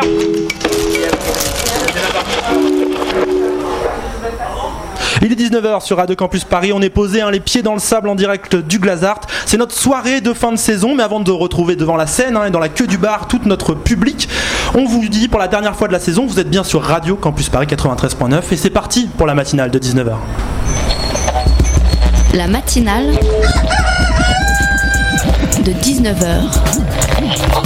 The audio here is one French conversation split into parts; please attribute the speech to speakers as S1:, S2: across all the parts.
S1: Pierre. Il est 19h sur Radio Campus Paris, on est posé hein, les pieds dans le sable en direct du Glazart. C'est notre soirée de fin de saison, mais avant de retrouver devant la scène hein, et dans la queue du bar tout notre public, on vous dit pour la dernière fois de la saison, vous êtes bien sur Radio Campus Paris 93.9 et c'est parti pour la matinale de 19h.
S2: La matinale de 19h.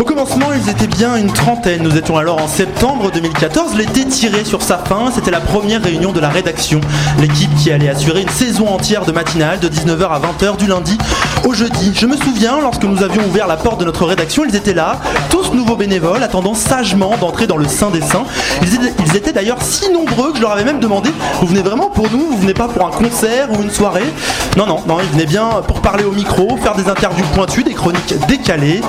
S1: Au commencement, ils étaient bien une trentaine. Nous étions alors en septembre 2014. L'été tiré sur sa fin, c'était la première réunion de la rédaction. L'équipe qui allait assurer une saison entière de matinale de 19h à 20h du lundi au jeudi. Je me souviens, lorsque nous avions ouvert la porte de notre rédaction, ils étaient là, tous nouveaux bénévoles, attendant sagement d'entrer dans le sein des saints. Ils étaient, étaient d'ailleurs si nombreux que je leur avais même demandé Vous venez vraiment pour nous? Vous venez pas pour un concert ou une soirée? Non, non, non, ils venaient bien pour parler au micro, faire des interviews pointues, des chroniques décalées.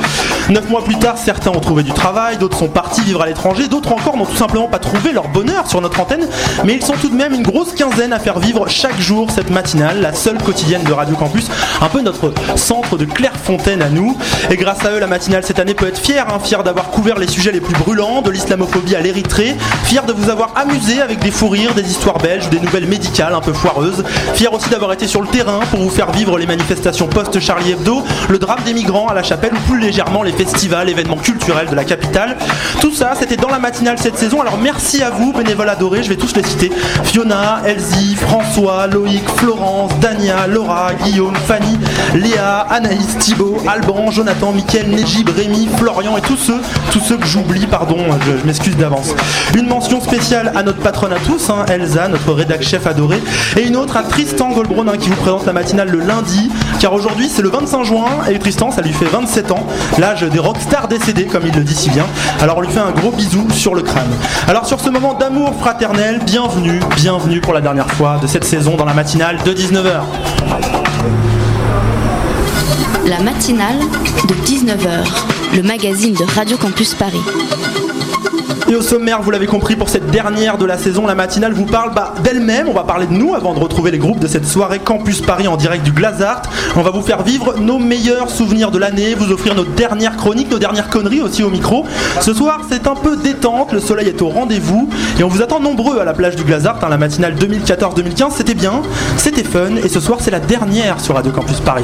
S1: Neuf mois plus certains ont trouvé du travail, d'autres sont partis vivre à l'étranger, d'autres encore n'ont tout simplement pas trouvé leur bonheur sur notre antenne, mais ils sont tout de même une grosse quinzaine à faire vivre chaque jour cette matinale, la seule quotidienne de Radio Campus, un peu notre centre de Clairefontaine à nous. Et grâce à eux, la matinale cette année peut être fière, hein, fière d'avoir couvert les sujets les plus brûlants, de l'islamophobie à l'Érythrée, fière de vous avoir amusé avec des fous rires, des histoires belges, des nouvelles médicales un peu foireuses, fière aussi d'avoir été sur le terrain pour vous faire vivre les manifestations post-Charlie Hebdo, le drame des migrants à la chapelle ou plus légèrement les festivals, événements culturels de la capitale. Tout ça, c'était dans la matinale cette saison. Alors merci à vous, bénévoles adorés, je vais tous les citer. Fiona, Elsie, François, Loïc, Florence, Dania, Laura, Guillaume, Fanny, Léa, Anaïs, Thibaut, Alban, Jonathan, Mickaël, Négib, Rémi, Florian et tous ceux, tous ceux que j'oublie, pardon, je, m'excuse d'avance. Une mention spéciale à notre patronne à tous, hein, Elsa, notre rédac chef adoré, et une autre à Tristan Goldbrun qui vous présente la matinale le lundi, car aujourd'hui c'est le 25 juin et Tristan ça lui fait 27 ans, l'âge des rockstars décédés comme il le dit si bien. Alors on lui fait un gros bisou sur le crâne. Alors sur ce moment d'amour fraternel, bienvenue, bienvenue pour la dernière fois de cette saison dans la matinale de 19h.
S2: La matinale de 19h, le magazine de Radio Campus Paris.
S1: Et au sommaire, vous l'avez compris, pour cette dernière de la saison, la matinale vous parle bah, d'elle-même. On va parler de nous avant de retrouver les groupes de cette soirée Campus Paris en direct du Glazart. On va vous faire vivre nos meilleurs souvenirs de l'année, vous offrir nos dernières chroniques, nos dernières conneries aussi au micro. Ce soir, c'est un peu détente, le soleil est au rendez-vous et on vous attend nombreux à la plage du Glazart. hein, la matinale 2014-2015, c'était bien, c'était fun et ce soir, c'est la dernière sur Radio Campus Paris.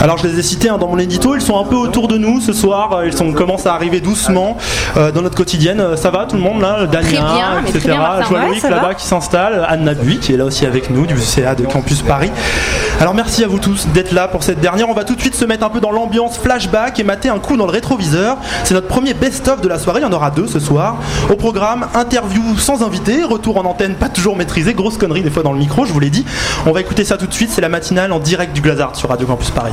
S1: Alors je les ai cités hein, dans mon édito, ils sont un peu autour de nous ce soir, ils sont, commencent à arriver doucement euh, dans notre quotidienne. Euh, Ça va tout le monde là? Dania,
S3: Très bien,
S1: etc.
S3: très bien.
S1: Je vois Loïc là-bas qui s'installe, Anna Bui qui est là aussi avec nous du CA de Campus Paris. Alors merci à vous tous d'être là pour cette dernière. On va tout de suite se mettre un peu dans l'ambiance flashback et mater un coup dans le rétroviseur. C'est notre premier best-of de la soirée, il y en aura deux ce soir. Au programme, interview sans invité, retour en antenne pas toujours maîtrisé, grosse connerie des fois dans le micro, je vous l'ai dit. On va écouter ça tout de suite, c'est la matinale en direct du Glazart sur Radio Campus Paris.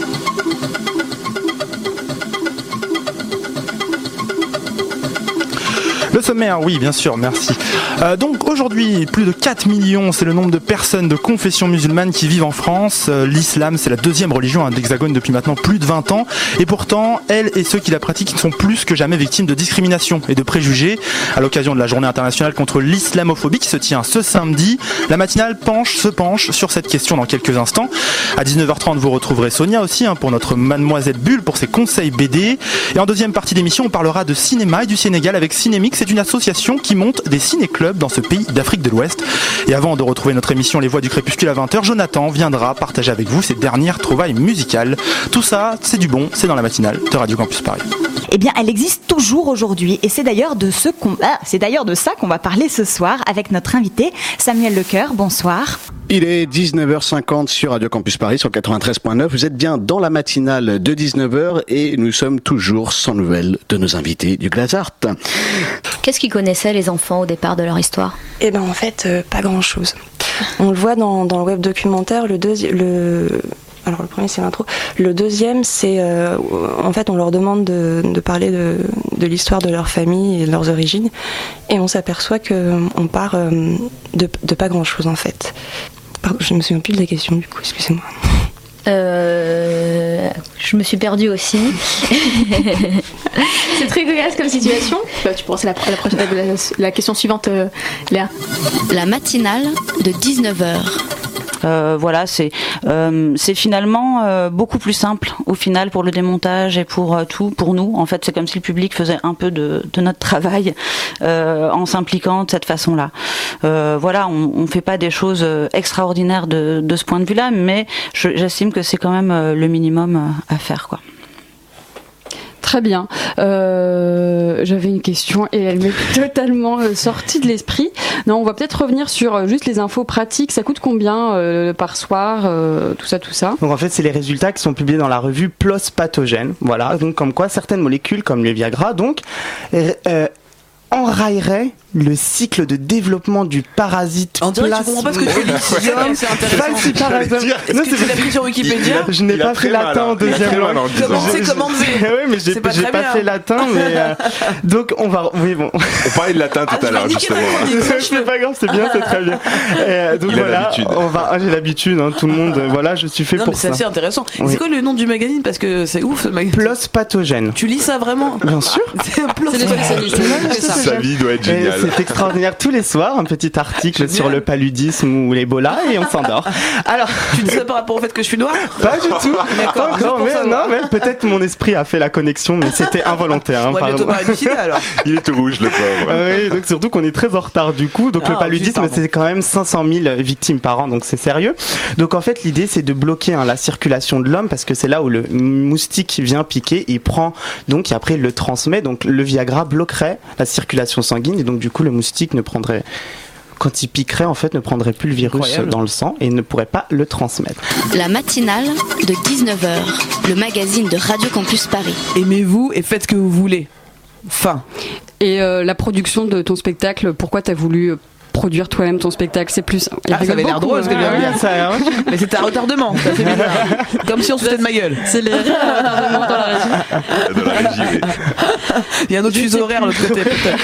S1: Le sommaire, oui, bien sûr, merci. Euh, donc aujourd'hui, plus de 4 millions, c'est le nombre de personnes de confession musulmane qui vivent en France. Euh, L'islam, c'est la deuxième religion hein, d'Hexagone depuis maintenant plus de 20 ans. Et pourtant, elles et ceux qui la pratiquent sont plus que jamais victimes de discrimination et de préjugés. À l'occasion de la journée internationale contre l'islamophobie qui se tient ce samedi, la matinale penche, se penche sur cette question dans quelques instants. À 19h30, vous retrouverez Sonia aussi hein, pour notre Mademoiselle Bulle pour ses conseils BD. Et en deuxième partie d'émission, on parlera de cinéma et du Sénégal avec Cinémix. C'est une association qui monte des ciné-clubs dans ce pays d'Afrique de l'Ouest. Et avant de retrouver notre émission Les Voix du Crépuscule à 20h, Jonathan viendra partager avec vous ses dernières trouvailles musicales. Tout ça, c'est du bon, c'est dans la matinale de Radio Campus Paris.
S3: Eh bien, elle existe toujours aujourd'hui et c'est d'ailleurs de ce qu'on, ah, c'est d'ailleurs de ça qu'on va parler ce soir avec notre invité Samuel Lecoeur. Bonsoir.
S4: Il est 19h50 sur Radio Campus Paris sur 93.9. Vous êtes bien dans la matinale de 19h et nous sommes toujours sans nouvelles de nos invités du Glazart.
S5: Qu'est-ce qu'ils connaissaient les enfants au départ de leur histoire?
S6: Eh ben en fait, euh, pas grand-chose. On le voit dans, dans le web documentaire, le deuxième, le alors le premier c'est l'intro. Le deuxième c'est euh, en fait on leur demande de, de parler de, de l'histoire de leur famille et de leurs origines et on s'aperçoit que on part euh, de, de pas grand chose en fait. Pardon, je me souviens plus de la question du coup, excusez-moi.
S5: Euh, je me suis perdue aussi.
S7: C'est très cocasse comme situation. Bah, tu pourras, c'est la, la, prochaine- la, la question suivante, euh, Léa.
S2: La matinale de 19h.
S8: Euh, voilà, c'est euh, c'est finalement euh, beaucoup plus simple au final pour le démontage et pour tout, pour nous. En fait, c'est comme si le public faisait un peu de, notre travail en s'impliquant de cette façon-là. Voilà, on, on fait pas des choses extraordinaires de, ce point de vue-là, mais je- j'estime que c'est quand même le minimum à faire, quoi.
S7: Très bien. Euh, J'avais une question et elle m'est totalement euh, sortie de l'esprit. Non, on va peut-être revenir sur euh, juste les infos pratiques. Ça coûte combien euh, par soir euh, Tout ça, tout ça?
S9: Donc en fait, c'est les résultats qui sont publiés dans la revue PLOS Pathogène. Voilà, donc comme quoi certaines molécules, comme le Viagra, donc enrayeraient le cycle de développement du parasite.
S10: On dirait tu comprends pas ce que tu dis. C'est intéressant. Est-ce que
S9: c'est
S10: tu l'as pris sur Wikipédia
S9: il- Je n'ai pas fait latin
S10: hein.
S9: en deuxième langue.
S10: en. Commencez,
S9: J'ai-
S10: commencez.
S9: Oui, mais j'ai
S10: C'est pas
S9: fait latin, mais euh, donc on va. Oui, bon.
S11: On parlait de latin tout à l'heure, justement.
S9: C'est pas grave, c'est bien, c'est très bien. Euh, donc
S11: Il a
S9: voilà,
S11: l'habitude.
S9: on va. ah, J'ai l'habitude, hein, tout le monde. euh, Voilà, je suis fait pour
S10: mais c'est
S9: ça.
S10: assez intéressant. C'est quoi le nom du magazine? Parce que c'est ouf ce magazine.
S9: Plos pathogène.
S10: Tu lis ça vraiment?
S9: Bien sûr.
S10: C'est
S7: C'est.
S10: C'est ça.
S11: Sa vie doit être géniale.
S9: C'est extraordinaire. Tous les soirs, un petit article sur le paludisme ou l'Ebola et on s'endort. Alors,
S10: Tu dis ça par rapport au fait que je suis noir
S9: pas du tout.
S10: D'accord,
S9: mais, non, mais peut-être mon esprit a fait la connexion, mais c'était involontaire. hein,
S10: alors.
S11: Il est tout rouge, le pauvre.
S9: Ah oui, donc surtout qu'on est très en retard du coup. Donc
S10: Ah,
S9: le paludisme,
S10: pardon.
S9: c'est quand même 500 000 victimes par an, donc c'est sérieux. Donc en fait, l'idée, c'est de bloquer hein, la circulation de l'homme parce que c'est là où le moustique vient piquer, il prend, donc et après il le transmet. Donc le Viagra bloquerait la circulation sanguine et donc du coup le moustique ne prendrait quand il piquerait, en fait, ne prendrait plus le virus
S10: Incroyable.
S9: dans le sang et ne pourrait pas le transmettre.
S2: La matinale de 19h. Le magazine de Radio Campus Paris.
S10: Aimez-vous et faites ce que vous voulez. Fin.
S7: Et euh, la production de ton spectacle, pourquoi t'as voulu produire toi-même ton spectacle C'est plus.
S10: Ah, ça avait l'air drôle ce que je
S7: hein.
S9: Ça, hein
S10: Mais c'était un retardement. Ça fait bizarre. Comme si on se foutait de ma gueule.
S7: C'est les rires à retardement dans la régie.
S11: De la régie, oui.
S10: Il y a un autre fuseau horaire l'autre côté. peut-être.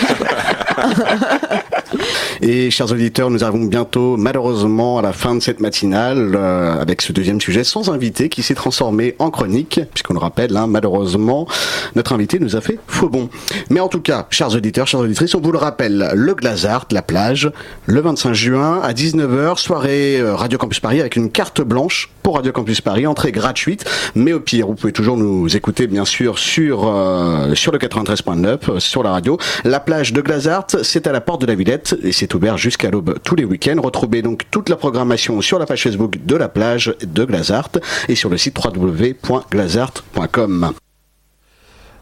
S4: Et chers auditeurs, nous arrivons bientôt, malheureusement, à la fin de cette matinale, euh, avec ce deuxième sujet sans invité qui s'est transformé en chronique, puisqu'on le rappelle, hein, malheureusement, notre invité nous a fait faux bon. Mais en tout cas, chers auditeurs, chères auditrices, on vous le rappelle, le Glazart, la plage, le 25 juin à 19h, soirée euh, Radio Campus Paris avec une carte blanche pour Radio Campus Paris, entrée gratuite, mais au pire, vous pouvez toujours nous écouter, bien sûr, sur, euh, sur le 93.9, euh, sur la radio. La plage de Glazart, c'est à la porte de la Villette et c'est ouvert jusqu'à l'aube tous les week-ends. Retrouvez donc toute la programmation sur la page Facebook de la plage de Glazart et sur le site www.glazart.com.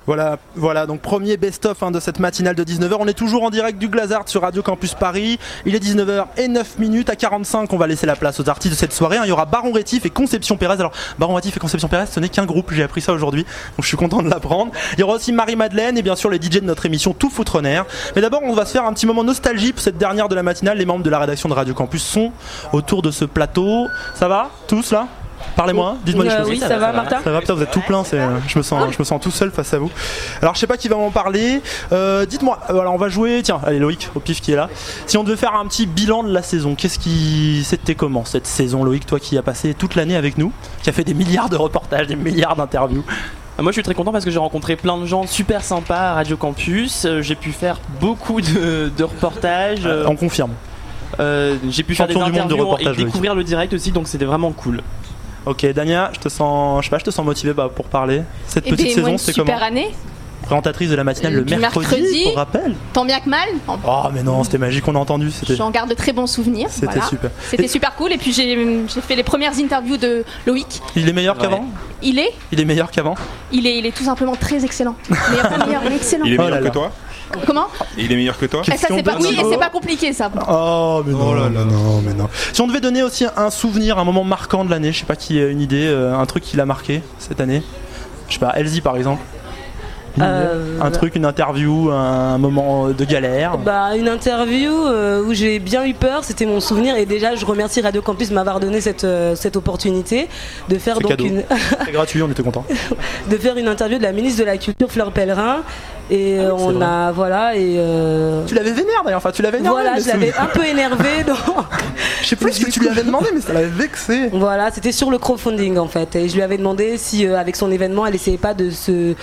S1: Voilà, voilà, donc premier best-of hein, de cette matinale de 19h. On est toujours en direct du Glazart sur Radio Campus Paris. Il est 19h et 9 minutes. À 45, on va laisser la place aux artistes de cette soirée. hein. Il y aura Baron Rétif et Conception Pérez. Alors, Baron Rétif et Conception Pérez, ce n'est qu'un groupe. J'ai appris ça aujourd'hui. Donc, je suis content de l'apprendre. Il y aura aussi Marie-Madeleine et bien sûr les DJ de notre émission Tout Foutre. Mais d'abord, on va se faire un petit moment nostalgie pour cette dernière de la matinale. Les membres de la rédaction de Radio Campus sont autour de ce plateau. Ça va Tous là? Parlez-moi, dites-moi des
S12: Euh,
S1: choses.
S12: oui, ça va, Martha
S1: Ça va, putain, vous êtes tout plein, c'est, euh, je me sens, je me sens tout seul face à vous. Alors, je sais pas qui va m'en parler. Euh, dites-moi, alors on va jouer. Tiens, allez Loïc, au pif qui est là. Si on devait faire un petit bilan de la saison, qu'est-ce qui, c'était comment cette saison, Loïc, toi qui as passé toute l'année avec nous, qui a fait des milliards de reportages, des milliards d'interviews.
S12: Ah, Moi je suis très content parce que j'ai rencontré plein de gens super sympas à Radio Campus. J'ai pu faire beaucoup de, de reportages.
S1: On confirme.
S12: euh, j'ai pu faire des
S1: Champion du monde de
S12: interviews
S1: reportage,
S12: et découvrir le direct aussi, donc c'était vraiment cool.
S1: Ok, Dania, je te sens, je sais pas, je te sens motivé bah, pour parler. Cette
S13: Eh
S1: petite
S13: ben,
S1: saison,
S13: une
S1: c'était
S13: super
S1: comment
S13: année.
S1: Présentatrice de la matinale
S13: Euh,
S1: le mercredi,
S13: mercredi.
S1: pour rappel.
S13: Tant bien que mal.
S1: Oh, mais non, c'était magique, on a entendu.
S13: J'en garde de très bons souvenirs.
S1: C'était
S13: voilà.
S1: super.
S13: C'était super cool. Et puis j'ai fait les premières interviews de Loïc.
S1: Il est meilleur
S12: Ouais.
S1: qu'avant
S13: Il est,
S1: Il est meilleur qu'avant
S13: il est, il est tout simplement très excellent. Meilleur, excellent.
S11: Il est
S1: Oh
S11: meilleur
S1: là
S11: que
S1: là.
S11: toi
S13: Comment
S11: Et il est meilleur que toi
S13: Eh, ça, c'est pas... Oui, et c'est pas compliqué ça.
S1: Oh, mais non, mais non, mais non. Si on devait donner aussi un souvenir, un moment marquant de l'année, je sais pas qui a une idée, euh, un truc qui l'a marqué cette année. Je sais pas, Elsie par exemple.
S14: Euh,
S1: Un truc, une interview, un moment de galère.
S14: Bah, une interview euh, où j'ai bien eu peur, c'était mon souvenir. Et déjà, je remercie Radio Campus de m'avoir donné cette, euh, cette opportunité de faire donc
S1: cadeau.
S14: une,
S1: C'est gratuit, on était contents.
S14: de faire une interview de la ministre de la Culture, Fleur Pellerin. Et euh, on a, voilà, et. euh,
S1: Tu l'avais vénère d'ailleurs, enfin tu l'avais énervé.
S14: Voilà, je l'avais un peu énervé. donc-
S1: Je sais plus ce que tu lui avais demandé, mais ça l'avait vexé.
S14: Voilà, c'était sur le crowdfunding en fait. Et je lui avais demandé si, euh, avec son événement, elle essayait pas de se,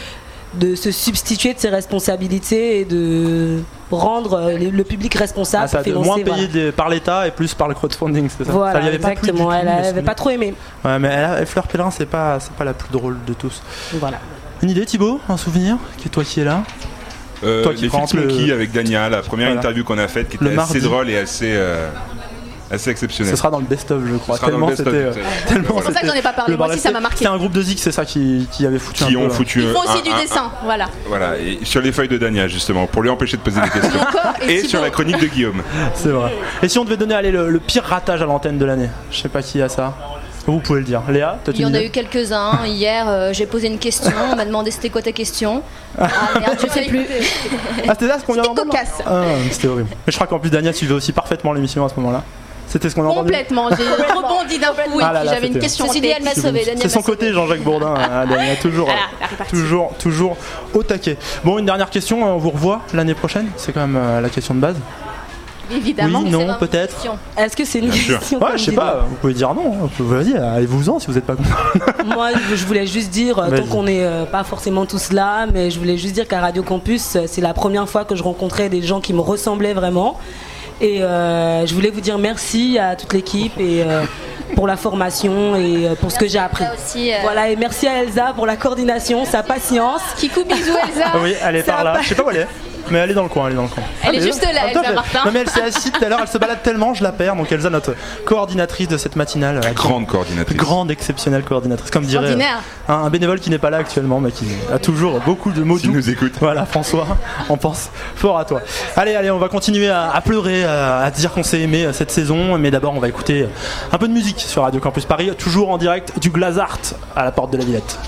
S14: de se substituer de ses responsabilités et de rendre euh, le, public responsable
S1: Ah, ça moins
S14: voilà.
S1: payé par l'État et plus par le crowdfunding, c'est ça?
S14: Voilà,
S1: Ça avait
S14: exactement. elle
S1: mais
S14: avait
S1: c'est-
S14: pas trop aimé.
S1: Ouais, mais elle Fleur Pellerin, c'est pas, c'est pas la plus drôle de tous.
S14: Voilà.
S1: Une idée, Thibaut Un souvenir Qui toi qui es là?
S11: Euh,
S1: Toi qui
S11: les
S1: prends
S11: Fix
S1: le-
S11: avec Dania, la première
S1: Voilà.
S11: interview qu'on a faite qui
S1: Le
S11: était assez
S1: mardi.
S11: drôle et assez, euh, assez exceptionnelle.
S1: Ce sera dans le best-of, je crois. Tellement c'était. euh,
S13: C'est pour ça que
S1: c'était
S13: j'en ai pas parlé.
S1: le
S13: Moi aussi, ça m'a marqué.
S1: C'était un groupe de Zik, c'est ça, qui, qui avait foutu
S11: Qui
S1: un
S11: ont
S1: peu,
S11: foutu
S13: Ils font aussi
S11: un-
S13: du
S11: un-
S13: dessin, voilà.
S11: Voilà, et sur les feuilles de Dania justement, pour lui empêcher de poser des questions.
S13: et
S11: sur la chronique de Guillaume.
S1: C'est vrai. Et si on devait donner allez, le, le pire ratage à l'antenne de l'année Je sais pas qui a ça. Vous pouvez le dire. Léa, toi tu
S5: Il y en a eu quelques-uns. Hier, euh, j'ai posé une question. On m'a demandé c'était quoi ta question. Ah merde, je sais plus.
S1: Ah, c'était là ce qu'on vient d'entendre
S13: cocasse.
S1: Ah, c'était horrible. Mais je crois qu'en plus, Dania suivait aussi parfaitement l'émission à ce moment-là. C'était ce qu'on a entendu
S13: Complètement. J'ai rebondi d'un coup et
S1: Ah
S13: puis j'avais une question.
S5: Ceci
S13: en
S5: dit,
S13: tête.
S5: elle m'a sauvé. Daniel
S1: C'est son côté, Jean-Jacques Bourdin, euh, Dania, toujours, euh, toujours, toujours au taquet. Bon, une dernière question, on vous revoit l'année prochaine? C'est quand même euh, la question de base.
S13: Évidemment.
S1: oui, non, peut-être.
S14: Est-ce que c'est une
S11: Bien sûr.
S14: question
S1: Ouais, je sais pas, vous pouvez dire non. hein. Vas-y, allez-vous-en si vous êtes pas content.
S14: Moi, je voulais juste dire, euh, tant qu'on n'est euh, pas forcément tous là, mais je voulais juste dire qu'à Radio Campus, euh, c'est la première fois que je rencontrais des gens qui me ressemblaient vraiment. Et euh, je voulais vous dire merci à toute l'équipe et euh, pour la formation et euh, pour ce que j'ai appris.
S5: Aussi, euh,
S14: Voilà, et merci à Elsa pour la coordination, sa patience.
S13: Kikou bisous Elsa.
S1: Ah oui, elle est
S14: Ça
S1: par là.
S14: pas.
S1: Je sais pas où elle est. Mais elle est dans le coin, elle est dans le coin.
S13: Elle est
S1: Allez,
S13: juste là, Elsa
S1: je-
S13: Martin.
S1: Non mais elle s'est assise tout à l'heure, elle se balade tellement, je la perds. Donc Elsa, notre coordinatrice de cette matinale. euh,
S11: Grande coordinatrice.
S1: Grande, exceptionnelle coordinatrice, comme dirait
S13: Ordinaire.
S1: euh, un, un bénévole qui n'est pas là actuellement, mais qui a toujours beaucoup de mots
S11: Qui
S1: doux.
S11: nous écoute.
S1: Voilà, François, on pense fort à toi. Allez, allez, on va continuer à, à pleurer, à, à dire qu'on s'est aimé euh, cette saison, mais d'abord on va écouter un peu de musique sur Radio Campus Paris, toujours en direct du Glazart à la porte de la Villette.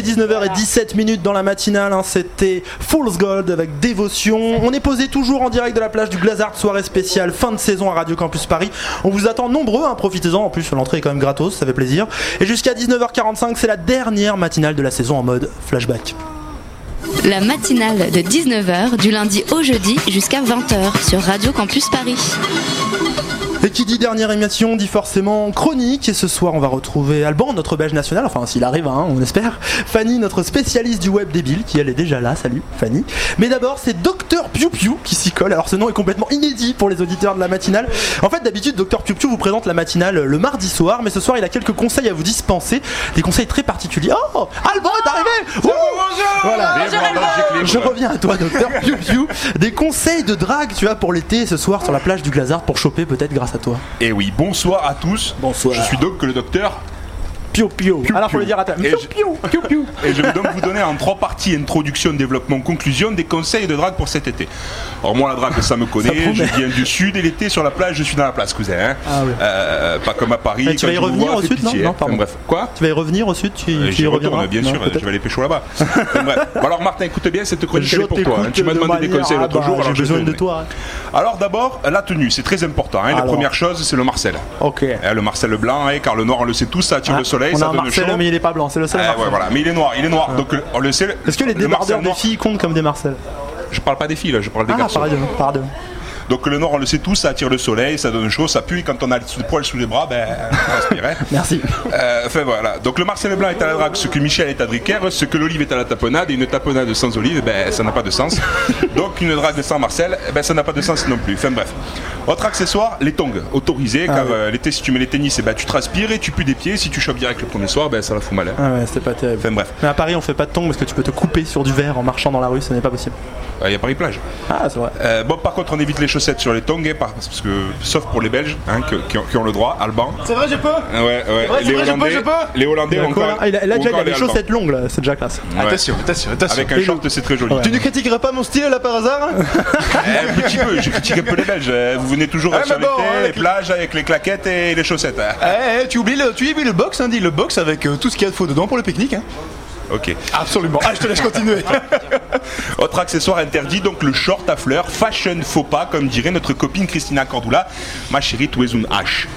S1: Est 19h17 minutes dans la matinale. hein. C'était Fool's Gold avec dévotion. On est posé toujours en direct de la plage du Glazard, soirée spéciale fin de saison à Radio Campus Paris. On vous attend nombreux, hein, profitez-en. En plus, l'entrée est quand même gratos, ça fait plaisir. Et jusqu'à 19h45, c'est la dernière matinale de la saison en mode flashback.
S2: La matinale de 19h du lundi au jeudi jusqu'à 20h sur Radio Campus Paris.
S1: Et qui dit dernière émission dit forcément chronique. Et ce soir, on va retrouver Alban, notre belge national, enfin s'il arrive, hein, on espère. Fanny, notre spécialiste du web débile, qui elle est déjà là. Salut Fanny. Mais d'abord, c'est Docteur Piu Piu qui s'y colle. Alors ce nom est complètement inédit pour les auditeurs de la matinale. En fait, d'habitude, Docteur Piu Piu vous présente la matinale le mardi soir, mais ce soir, il a quelques conseils à vous dispenser. Des conseils très particuliers. Oh Alban est arrivé Wouh Voilà. Je reviens à toi, Docteur Piu Piu. Des conseils de drague, tu vois, pour l'été ce soir sur la plage du Glazard pour choper peut-être grâce à toi.
S11: Et Eh oui, bonsoir à tous.
S1: Bonsoir.
S11: Je suis donc le docteur.
S1: Pio Pio. Alors faut le dire à ta.
S11: Et je, et je vais donc vous donner en trois parties introduction, développement, conclusion des conseils de drague pour cet été. Alors moi la drague ça me connaît, je viens du sud et l'été sur la plage je suis dans la place cousin. hein.
S1: Ah oui.
S11: Euh, pas comme à Paris.
S1: Tu vas y revenir au sud, non Non,
S11: hein.
S1: pardon.
S11: Enfin, bref. Quoi
S1: Tu vas y revenir au sud Tu,
S11: Euh,
S1: tu
S11: J'y
S1: y
S11: retourne,
S1: reviendras
S11: bien sûr, je vais aller pécho là-bas. Enfin, bref. Bon, alors Martin, écoute bien, cette chronique elle est pour toi. hein. Tu m'as demandé des
S1: de
S11: conseils l'autre jour,
S1: Ah bah, J'ai besoin de toi.
S11: Alors d'abord, la tenue, c'est très important. La première chose, c'est le Marcel.
S1: Ok.
S11: Hein, le Marcel blanc, car le noir, on le sait tous, ça attire
S1: Ah,
S11: le soleil,
S1: on
S11: ça
S1: a un
S11: donne
S1: Marcel,
S11: chaud.
S1: mais il est pas blanc, c'est le seul. Marcel.
S11: ouais, voilà. Mais il est noir, il est noir. Donc euh, on le sait.
S1: Est-ce que les
S11: le Marcel
S1: débardeurs des
S11: noir-
S1: filles comptent comme des Marcel?
S11: Je parle pas des filles, là, je parle des
S1: Ah,
S11: garçons.
S1: pardon, pardon.
S11: Donc le noir, on le sait tous, ça attire le soleil, ça donne chaud, ça pue. et Quand on a des poils sous les bras, ben, on.
S1: Merci.
S11: Euh, enfin voilà. Donc le Marcel Blanc est à la drague, ce que Michel est à Drucker, ce que l'olive est à la tapenade, et une tapenade sans olive, ben ça n'a pas de sens. Donc une drague sans Marcel, ben ça n'a pas de sens non plus. Enfin bref. Autre accessoire, les tongs, autorisés,
S1: Ah
S11: car
S1: oui.
S11: euh, l'été si tu mets les tennis, eh ben, tu transpires et tu pues des pieds. Si tu chopes direct le premier soir, ben ça la fout mal. hein.
S1: Ah ouais, c'était pas terrible.
S11: Enfin bref,
S1: Mais à Paris, on fait pas de tongs parce que tu peux te couper sur du verre en marchant dans la rue, ce n'est pas possible.
S11: il y a Paris plage.
S1: Ah, c'est vrai.
S11: Euh, bon, par contre, on évite les chaussettes sur les tongs, hein, par- parce que, sauf pour les Belges, hein, que- qui, ont, qui ont le droit, Alban.
S1: C'est vrai, je peux
S11: Ouais, ouais.
S1: vrai,
S11: les
S1: vrai, je peux,
S11: Hollandais,
S1: je peux
S11: les Hollandais ont encore.
S1: là Ah, il a, là,
S11: ont
S1: déjà, il a des
S11: les Allemands.
S1: chaussettes longues, là, c'est déjà classe.
S11: Ouais.
S15: Attention, attention, attention.
S11: Avec un short, c'est très joli.
S1: Ouais.
S15: Tu ne critiquerais pas mon style là par hasard? Hein
S11: Eh, un petit peu, je critique un peu les Belges. euh, Vous venez toujours
S15: Ah,
S11: sur
S15: bon,
S11: les plages avec les claquettes et les chaussettes. hein.
S15: Eh, eh, tu oublies le, tu oublies le box, hein, dis le box avec euh, tout ce qu'il y a de faux dedans pour le pique-nique. Hein.
S11: Ok.
S15: Absolument. Ah, je te laisse continuer.
S11: Autre accessoire interdit, donc le short à fleurs, fashion faux pas, comme dirait notre copine Christina Cordula, ma chérie, tu es une hache.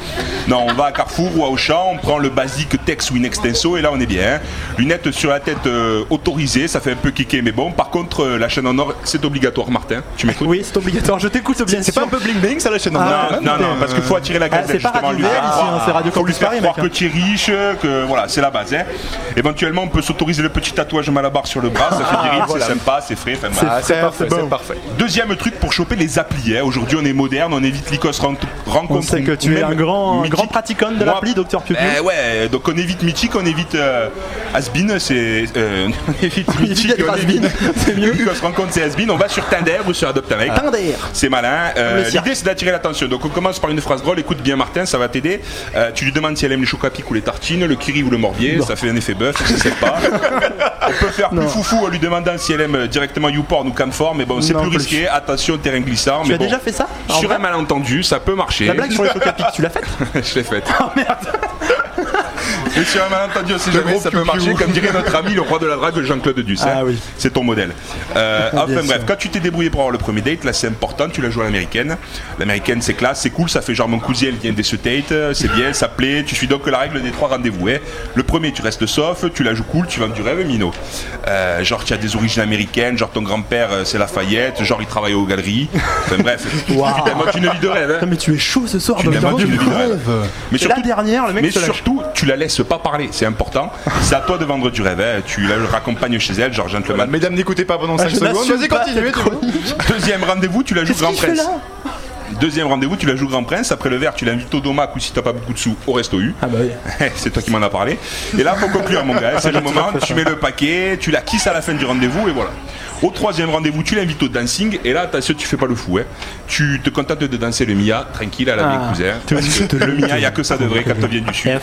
S11: Non, on va à Carrefour ou à Auchan, on prend le basique Tex ou Extenso et là on est bien. hein. Lunettes sur la tête euh, autorisées, ça fait un peu kicker, mais bon. Par contre, euh, la chaîne en or, c'est obligatoire, Martin. Tu m'écoutes?
S1: Oui, c'est obligatoire, je t'écoute bien
S15: C'est pas un peu bling bling ça la chaîne en
S1: Ah,
S15: or,
S11: non,
S15: hein
S11: non, non, parce qu'il faut attirer la
S1: Ah,
S11: gazelle
S1: c'est pas
S11: justement.
S1: Radio
S11: lui faire
S1: ici,
S11: croire-
S1: hein, c'est Radio
S11: faut lui faire
S1: Paris,
S11: croire
S1: mec, hein.
S11: que tu es riche, que voilà, c'est la base. hein. Éventuellement, on peut s'autoriser le petit tatouage malabar sur le bras, ça fait rides,
S15: voilà.
S11: c'est sympa, c'est frais. enfin.
S15: Ah, c'est parfait,
S1: c'est.
S11: Deuxième truc pour choper les applis. hein. Aujourd'hui, on est moderne, on évite l'icos ren- rencontre.
S1: On sait que
S11: ou
S1: tu es
S11: même
S1: un grand, un
S11: mythique.
S1: grand pratiquant de
S11: Moi,
S1: l'appli, Docteur Piu.
S11: Eh ouais, donc on évite mythique, on évite euh, Asbin, c'est. euh, on évite mythique,
S1: d'être
S11: on évite.
S1: c'est mieux.
S11: Rencontre, c'est Asbin. On va sur Tinder ou sur Adopt Mec.
S1: Tinder.
S11: C'est malin. Euh,
S1: Le cirque.
S11: L'idée c'est d'attirer l'attention. Donc on commence par une phrase drôle. Écoute bien Martin, ça va t'aider. Euh, tu lui demandes si elle aime les chocs à pic ou les tartines, le kiri ou le morbier. Ça fait un effet bœuf, je sais pas. On peut faire plus
S1: Non.
S11: foufou en lui demandant si elle aime directement YouPorn ou Camfor, mais bon c'est plus
S1: plus.
S11: risqué. Attention terrain glissant.
S1: Tu
S11: mais
S1: as
S11: bon.
S1: déjà fait ça
S11: Sur un malentendu, ça peut marcher.
S1: La blague sur les chocs à pic, tu l'as faite?
S11: Je l'ai faite.
S1: Oh merde
S11: Mais sur un malentendu, on sait jamais, ça peut marcher, comme dirait notre ami le roi de la drague, Jean-Claude Duss. hein.
S1: Ah oui.
S11: C'est ton modèle. Euh, enfin bref, quand tu t'es débrouillé pour avoir le premier date, là c'est important, tu la joues à l'américaine. L'américaine c'est classe, c'est cool, ça fait genre mon cousin elle vient des ce date, euh, c'est bien, ça plaît, tu suis donc la règle des trois rendez-vous. hein. Le premier, tu restes sauf, tu la joues cool, tu vends du rêve, Mino. Euh, genre tu as des origines américaines, genre ton grand-père euh, c'est Lafayette, genre il travaille aux galeries. Enfin bref,
S1: Waouh.
S11: tu une vie de rêve. hein.
S1: Mais tu es chaud ce soir,
S11: Tu
S1: Piu
S11: une vie de rêve. Mais
S1: C'est la dernière, le mec
S11: mais
S1: se lâche.
S11: surtout, tu la laisses pas parler, c'est important. C'est à toi de vendre du rêve. hein. Tu la raccompagnes chez elle, genre gentleman.
S15: Mesdames, n'écoutez pas pendant
S1: Ah,
S15: 5
S1: je
S15: secondes.
S1: n'assume
S15: Vas-y,
S1: pas
S15: continuez.
S1: cette
S15: tu vois.
S11: Deuxième rendez-vous, tu la joues
S1: Qu'est-ce
S11: grand
S1: qu'il fait
S11: prince.
S1: là
S11: Deuxième rendez-vous, tu la joues grand prince. Après le verre, tu l'invites au domac ou si t'as pas beaucoup de sous, au resto U.
S1: Ah bah oui.
S11: c'est toi qui m'en as parlé. Et là, faut conclure, mon gars. C'est le moment. Tu mets le paquet, tu la kisses à la fin du rendez-vous et voilà. Au troisième rendez-vous, tu l'invites au dancing et là, attention, tu fais pas le fou. Hein. Tu te contentes de danser le Mia, tranquille, à la vie
S1: Ah.
S11: cousin. Parce que le Mia, il n'y a que ça de vrai quand tu viens du sud.
S1: Et
S11: hein.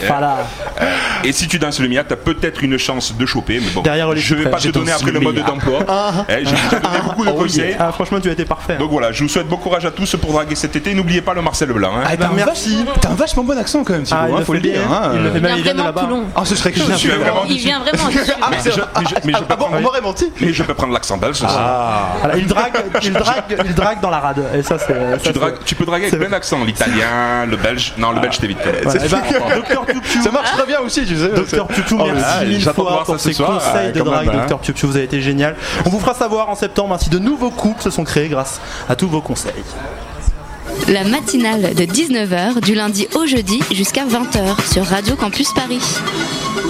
S11: Euh, Et si tu danses le Mia, tu as peut-être une chance de choper. Mais bon,
S1: Derrière
S11: je vais pas te donner après le mode d'emploi.
S1: Ah.
S11: Eh, J'ai déjà donné beaucoup de
S1: Oh,
S11: conseils.
S1: Ah, franchement, tu as été parfait.
S11: Donc voilà, je vous souhaite bon courage à tous pour draguer cet été. N'oubliez pas le Marcel Blanc. hein.
S15: Ah, t'as un
S1: merci.
S15: T'as un vachement bon accent quand même, Thibaut,
S1: Ah, il
S15: hein,
S1: le
S15: faut
S1: fait
S15: le dire.
S1: bien.
S15: hein.
S1: Il le fait
S13: Il vient
S1: il vient de là-bas.
S15: Ah, ce serait que
S11: Je suis vraiment
S13: Il vient vraiment.
S15: Ah, mais c'est-
S11: je- mais je- mais je
S15: ah,
S11: peux
S15: ah bon,
S11: prendre-
S15: on m'aurait menti.
S11: Mais je peux prendre l'accent belge. Ça.
S1: Voilà, il drague, il drague, il drague dans la rade. Et ça, c'est. ça,
S11: Tu,
S1: c'est-
S11: dragues- tu peux draguer avec
S1: c'est-
S11: plein d'accents, l'italien, le belge. Non, le belge t'évite.
S1: Voilà, Piu
S15: Ça marche très bien aussi, tu sais.
S1: Docteur Tutu,
S15: Oh,
S1: merci
S15: ah,
S1: mille fois
S15: ça
S1: pour
S15: ce
S1: ces
S15: soir,
S1: conseils de drague,
S15: hein.
S1: Docteur Tutu. Vous avez été génial. On vous fera savoir en septembre ainsi de nouveaux couples se sont créés grâce à tous vos conseils.
S2: La matinale de 19h du lundi au jeudi jusqu'à 20h sur Radio Campus Paris.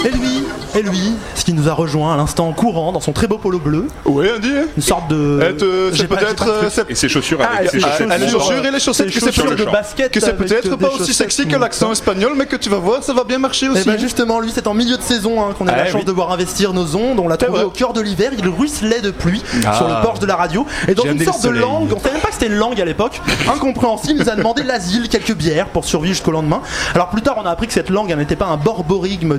S1: Et lui, et lui, ce qui nous a rejoint à l'instant en courant dans son très beau polo bleu.
S15: Oui, Andy.
S1: Une sorte de.
S15: Et, euh, c'est peut-être. euh,
S11: Et ses chaussures
S1: Ah,
S11: avec
S1: et
S11: ses chaussettes.
S15: Ah, les
S1: chaussures.
S15: et les chaussettes,
S1: Ses
S15: que c'est
S1: chaussures
S15: peut-être
S1: de basket
S15: que c'est peut-être
S1: des
S15: pas aussi sexy que l'accent espagnol, mais que tu vas voir, ça va bien marcher
S1: Et
S15: aussi.
S1: ben justement, lui, c'est en milieu de saison hein, qu'on a
S15: Ah,
S1: la chance
S15: oui.
S1: de voir investir nos ondes. On l'a trouvé
S15: vrai.
S1: au cœur de l'hiver. Il ruisselait de pluie
S15: Ah.
S1: sur le porche de la radio. Et dans une sorte de langue, on savait même pas que c'était une langue à l'époque, incompréhensible, il nous a demandé l'asile, quelques bières pour survivre jusqu'au lendemain. Alors plus tard, on a appris que cette langue, elle n'était pas un borborigme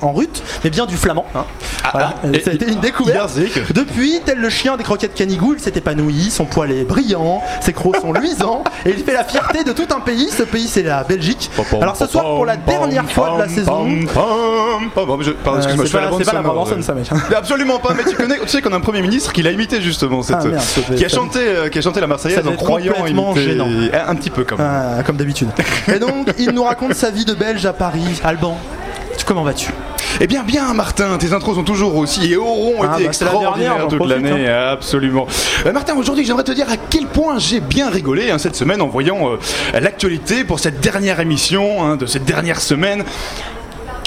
S1: en rut, mais bien du flamand. hein. Voilà.
S15: ah.
S1: Ça a été une découverte. Depuis, tel le chien des croquettes Canigou, il s'est épanoui, son poil est brillant, ses crocs sont luisants, et il fait la fierté de tout un pays. Ce pays, c'est la Belgique. Alors ce soir, pour la dernière fois de la saison.
S15: Je- Pardon,
S1: Euh,
S15: excuse-moi,
S1: c'est
S15: je fais
S1: pas-
S15: la bande
S1: c'est pas la
S15: sonore, euh. Absolument pas, mais tu connais, tu sais qu'on a un premier ministre qui l'a imité justement, cette,
S1: Ah, merde,
S15: qui a chanté, euh, qui a chanté la Marseillaise en croyant imiter
S1: gênant.
S15: un, petit peu comme.
S1: Ah, comme d'habitude. Et donc, il nous raconte sa vie de Belge à Paris. Alban, comment vas-tu?
S15: Eh bien, bien, Martin, tes intros sont toujours aussi et auront
S1: Ah,
S15: été
S1: bah, la
S15: extraordinaires toute l'année, absolument. Euh, Martin, aujourd'hui, j'aimerais te dire à quel point j'ai bien rigolé hein, cette semaine en voyant euh, l'actualité pour cette dernière émission hein, de cette dernière semaine.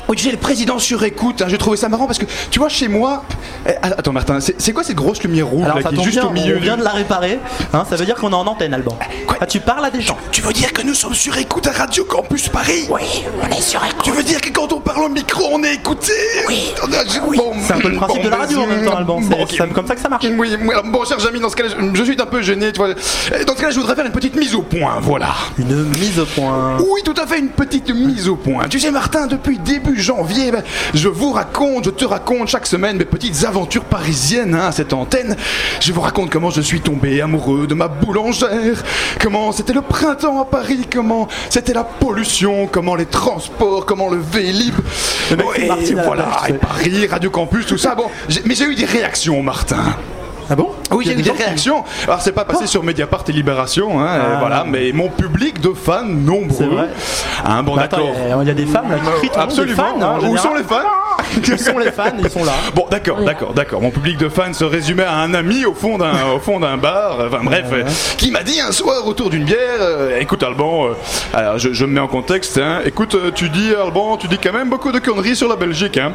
S15: Oui, tu sais, le président sur écoute, hein, j'ai trouvé ça marrant parce que, tu vois, chez moi. Eh, attends, Martin, c'est c'est quoi cette grosse lumière rouge
S1: Alors
S15: là,
S1: ça
S15: qui est
S1: tombe
S15: juste
S1: bien,
S15: au milieu
S1: on
S15: du-
S1: vient de la réparer. Hein, ça veut dire qu'on est en antenne, Alban. Ah, tu parles à des gens.
S15: Tu veux dire que nous sommes sur écoute à Radio Campus Paris? Oui, on est sur écoute. Tu veux dire que quand on parle au micro, on est écouté? Oui.
S1: C'est un peu le principe de la radio en même temps, Alban. C'est c'est comme ça que ça marche.
S15: Oui, oui, alors, bon, chers amis, dans ce cas-là, je, je suis un peu gêné, tu vois. Euh, Dans ce cas-là, je voudrais faire une petite mise au point, voilà.
S1: Une mise au point.
S15: Oui, tout à fait, une petite mise au point. Tu sais, Martin, depuis début janvier, ben, je vous raconte, je te raconte chaque semaine mes petites aventures parisiennes hein, à cette antenne. Je vous raconte comment je suis tombé amoureux de ma boulangère, comment c'était le printemps à Paris, comment c'était la pollution, comment les transports, comment le Vélib.
S1: Le mec,
S15: Bon,
S1: c'est
S15: et voilà, et Paris, Radio Campus, tout ça. Bon, mais j'ai eu des réactions, Martin.
S1: Ah bon
S15: Oui,
S1: Il y
S15: j'ai
S1: a
S15: eu
S1: des qui-.
S15: Alors, c'est pas passé sur Mediapart et Libération, hein,
S1: Ah.
S15: et voilà, mais mon public de fans nombreux.
S1: C'est vrai.
S15: Hein, bon,
S1: Bah,
S15: d'accord.
S1: il y a- des femmes là qui crient
S15: Absolument.
S1: fans,
S15: hein. Où
S1: général.
S15: sont les fans
S1: Où sont les fans? Ils sont là.
S15: Bon, d'accord, d'accord, d'accord. Mon public de fans se résumait à un ami au fond d'un, au fond d'un bar. Enfin bref, qui m'a dit un soir autour d'une bière, euh, écoute Alban, euh, alors je, je me mets en contexte. Hein, écoute, euh, tu dis Alban, tu dis quand même beaucoup de conneries sur la Belgique. Hein.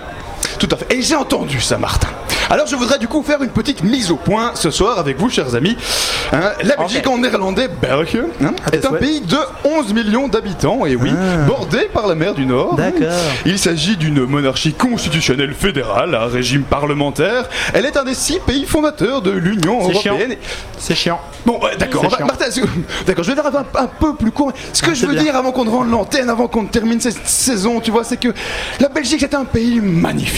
S15: Tout à fait. Et j'ai entendu ça, Martin. Alors je voudrais du coup faire une petite mise au point ce soir avec vous, chers amis. Hein, la Belgique en néerlandais, België, hein, est un pays de 11 millions d'habitants, et oui, bordé par la mer du Nord.
S1: Ah. D'accord.
S15: Il s'agit d'une monarchie constitutionnelle fédérale, un régime parlementaire. Elle est un des six pays fondateurs de l'Union européenne.
S1: C'est chiant.
S15: Bon, d'accord.
S1: Chiant.
S15: Martin, d'accord, je vais faire un, un peu plus court. Ce que
S1: Ah,
S15: je veux
S1: bien.
S15: dire avant qu'on rende l'antenne, avant qu'on ne termine cette saison, tu vois, c'est que la Belgique est un pays magnifique.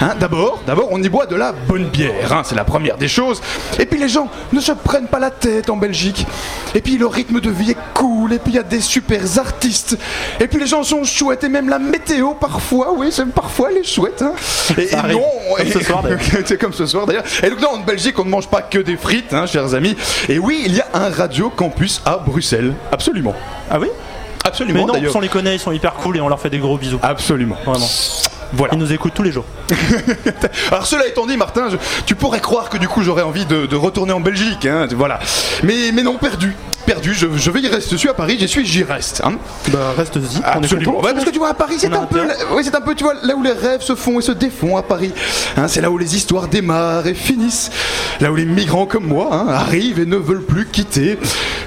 S15: Hein, d'abord, d'abord, on y boit de la bonne bière. hein, c'est la première des choses. Et puis les gens ne se prennent pas la tête en Belgique. Et puis le rythme de vie est cool. Et puis il y a des super artistes. Et puis les gens sont chouettes. Et même la météo, parfois, oui, c'est parfois elle est chouette. hein. Et,
S1: Ça
S15: et
S1: arrive.
S15: non,
S1: Comme ce soir, d'ailleurs.
S15: c'est comme ce soir d'ailleurs. Et donc non, en Belgique, on ne mange pas que des frites, hein, chers amis. Et oui, il y a un radio campus à Bruxelles. Absolument.
S1: Ah oui?
S15: Absolument
S1: Mais non, on les connaît, ils sont hyper cool et on leur fait des gros bisous.
S15: Absolument.
S1: Vraiment.
S15: Voilà.
S1: Ils nous écoutent tous les jours.
S15: Alors cela étant dit, Martin, je- tu pourrais croire que du coup j'aurais envie de, de retourner en Belgique, hein, voilà. Mais, mais non, perdu. Perdu, je, je vais y rester. Je suis à Paris, j'y suis, j'y reste. Hein.
S1: Bah reste-y.
S15: Absolument. Ouais, parce que tu vois, à Paris, c'est un peu, là- ouais, c'est un peu, tu vois, là où les rêves se font et se défont à Paris. Hein, c'est là où les histoires démarrent et finissent. Là où les migrants comme moi hein, arrivent et ne veulent plus quitter.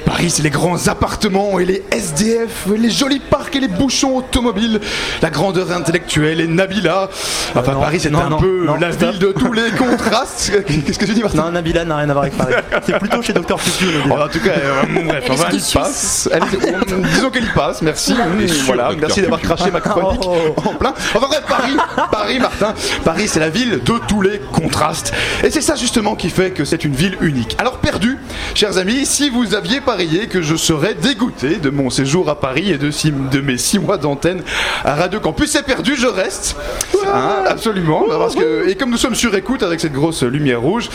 S15: Paris, c'est les grands appartements et les SDF, les jolis parcs et les bouchons automobiles, la grandeur intellectuelle et Nabila. Enfin,
S1: non,
S15: Paris, c'est
S1: non,
S15: un
S1: non,
S15: peu la
S1: stop.
S15: ville de tous les contrastes. Qu'est-ce que tu dis, Martin?
S1: Non, Nabila n'a rien à voir avec Paris. C'est plutôt chez Docteur
S15: Oh, en tout cas, euh, bref,
S1: Elle est
S15: enfin, elle passe. Elle- disons qu'elle passe, merci. voilà, merci d'avoir craché ma chronique
S1: Oh.
S15: en plein. Enfin bref, Paris, Paris, Martin, Paris, c'est la ville de tous les contrastes. Et c'est ça justement qui fait que c'est une ville unique. Alors perdu, chers amis, si vous aviez parié que je serais dégoûté de mon séjour à Paris et de, six- de mes six mois d'antenne à Radio Campus, c'est perdu, je reste. Hein, absolument, parce que et comme nous sommes sur écoute avec cette grosse lumière rouge,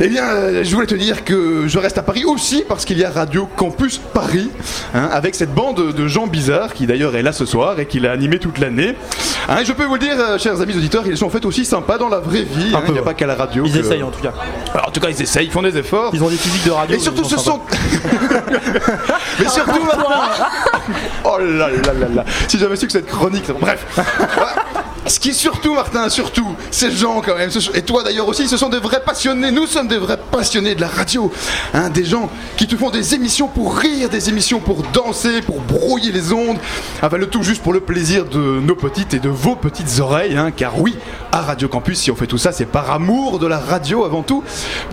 S15: eh bien, euh, je voulais te dire que je reste à Paris aussi parce qu'il y a Radio Campus Paris, hein, avec cette bande de gens bizarres qui d'ailleurs est là ce soir et qui l'a animé toute l'année. Hein, et je peux vous le dire, euh, chers amis auditeurs, ils sont en fait aussi sympas dans la vraie vie. il n'y a pas qu'à la radio.
S1: Ils
S15: que-
S1: essayent en tout cas.
S15: Alors, en tout cas, ils essayent, ils font des efforts.
S1: Ils ont des physiques de radio.
S15: Et surtout, ce sont. Mais surtout Oh là là là là Si j'avais su que cette chronique. Bref. Ce qui est surtout, Martin, surtout, ces gens quand même, et toi d'ailleurs aussi, ce sont des vrais passionnés. Nous sommes des vrais passionnés de la radio. Hein, des gens qui te font des émissions pour rire, des émissions pour danser, pour brouiller les ondes. Enfin, le tout juste pour le plaisir de nos petites et de vos petites oreilles. hein, car oui, à Radio Campus, si on fait tout ça, c'est par amour de la radio avant tout.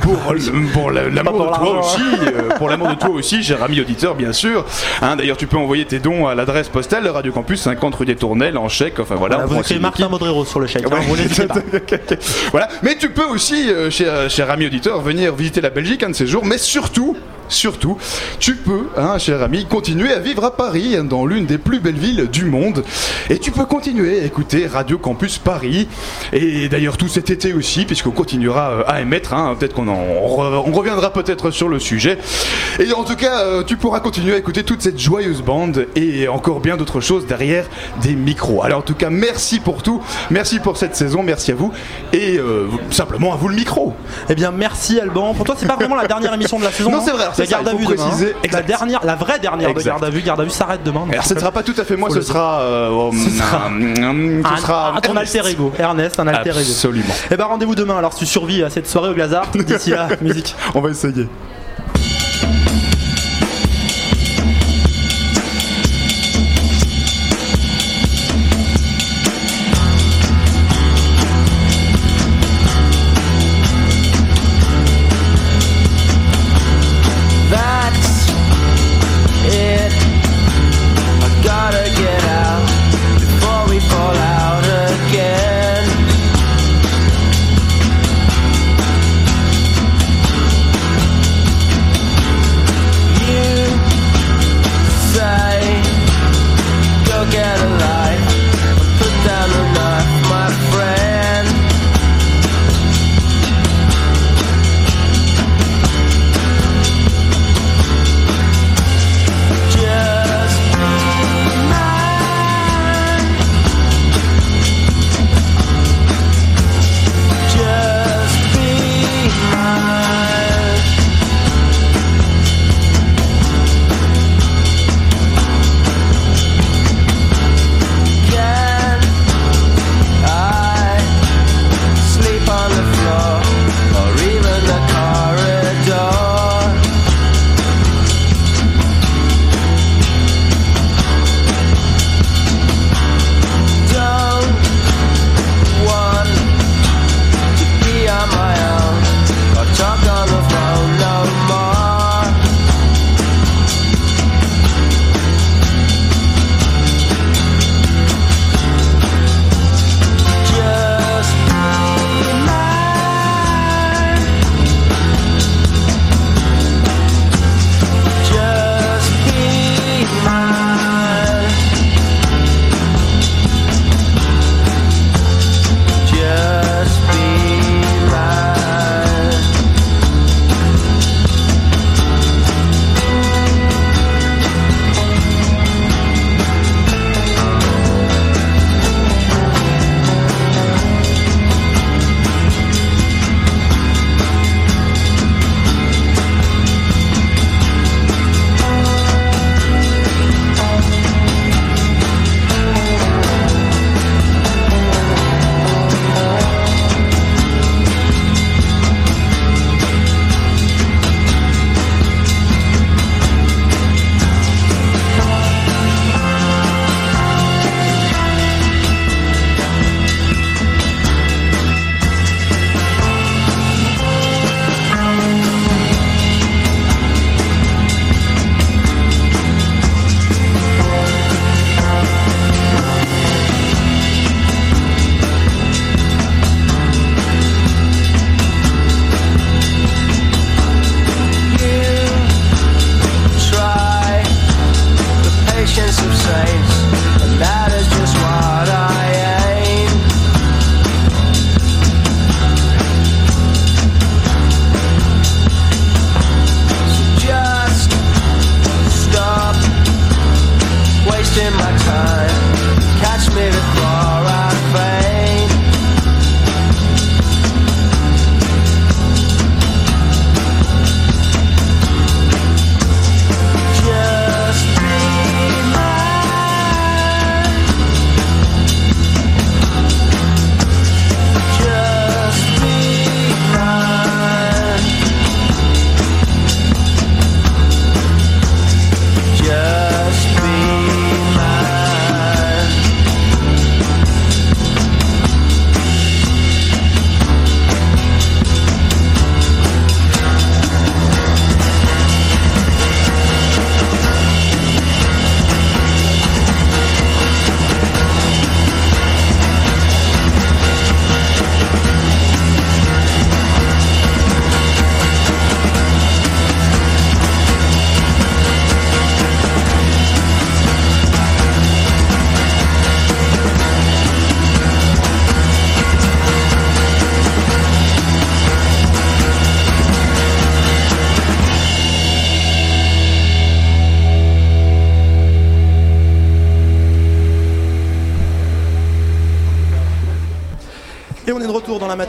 S15: Pour, la- l'amour de toi
S1: l'argent.
S15: aussi. euh, pour l'amour de toi aussi, cher ami auditeur, bien sûr. Hein, D'ailleurs, tu peux envoyer tes dons à l'adresse postale de Radio Campus 50 rue des Tournelles en chèque. Enfin voilà,
S1: Voilà, vous Modrero sur le chèque. hein, vous pas.
S15: voilà. Mais tu peux aussi, euh, cher, cher ami auditeur, venir visiter la Belgique un de ces jours. Mais surtout, surtout, tu peux, hein, cher ami, continuer à vivre à Paris, hein, dans l'une des plus belles villes du monde. Et tu peux continuer à écouter Radio Campus Paris. Et d'ailleurs, tout cet été aussi, puisqu'on continuera euh, à émettre. hein. peut-être qu'on en, on re- on reviendra peut-être sur le sujet. Et en tout cas, euh, tu pourras continuer à écouter toute cette joyeuse bande et encore bien d'autres choses derrière des micros. Alors en tout cas, merci pour tout. Merci pour cette saison. Merci à vous. Et euh, simplement à vous le micro.
S1: Eh bien, merci Alban. Pour toi, c'est pas vraiment la dernière émission de la saison.
S15: Non,
S1: hein
S15: c'est vrai,
S1: La garde à vue hein.
S15: préciser.
S1: La dernière, la vraie dernière de garde à vue. Garde à vue s'arrête demain.
S15: Alors ce ne sera pas tout à fait moi, ce sera, euh,
S1: Ce sera-
S15: hum, ce
S1: un,
S15: sera
S1: un- ton alter ego. Ernest, un alter ego.
S15: Absolument.
S1: Eh ben, rendez-vous demain. Alors, si tu survis à cette soirée au Glazard, d'ici là, musique.
S15: On va essayer.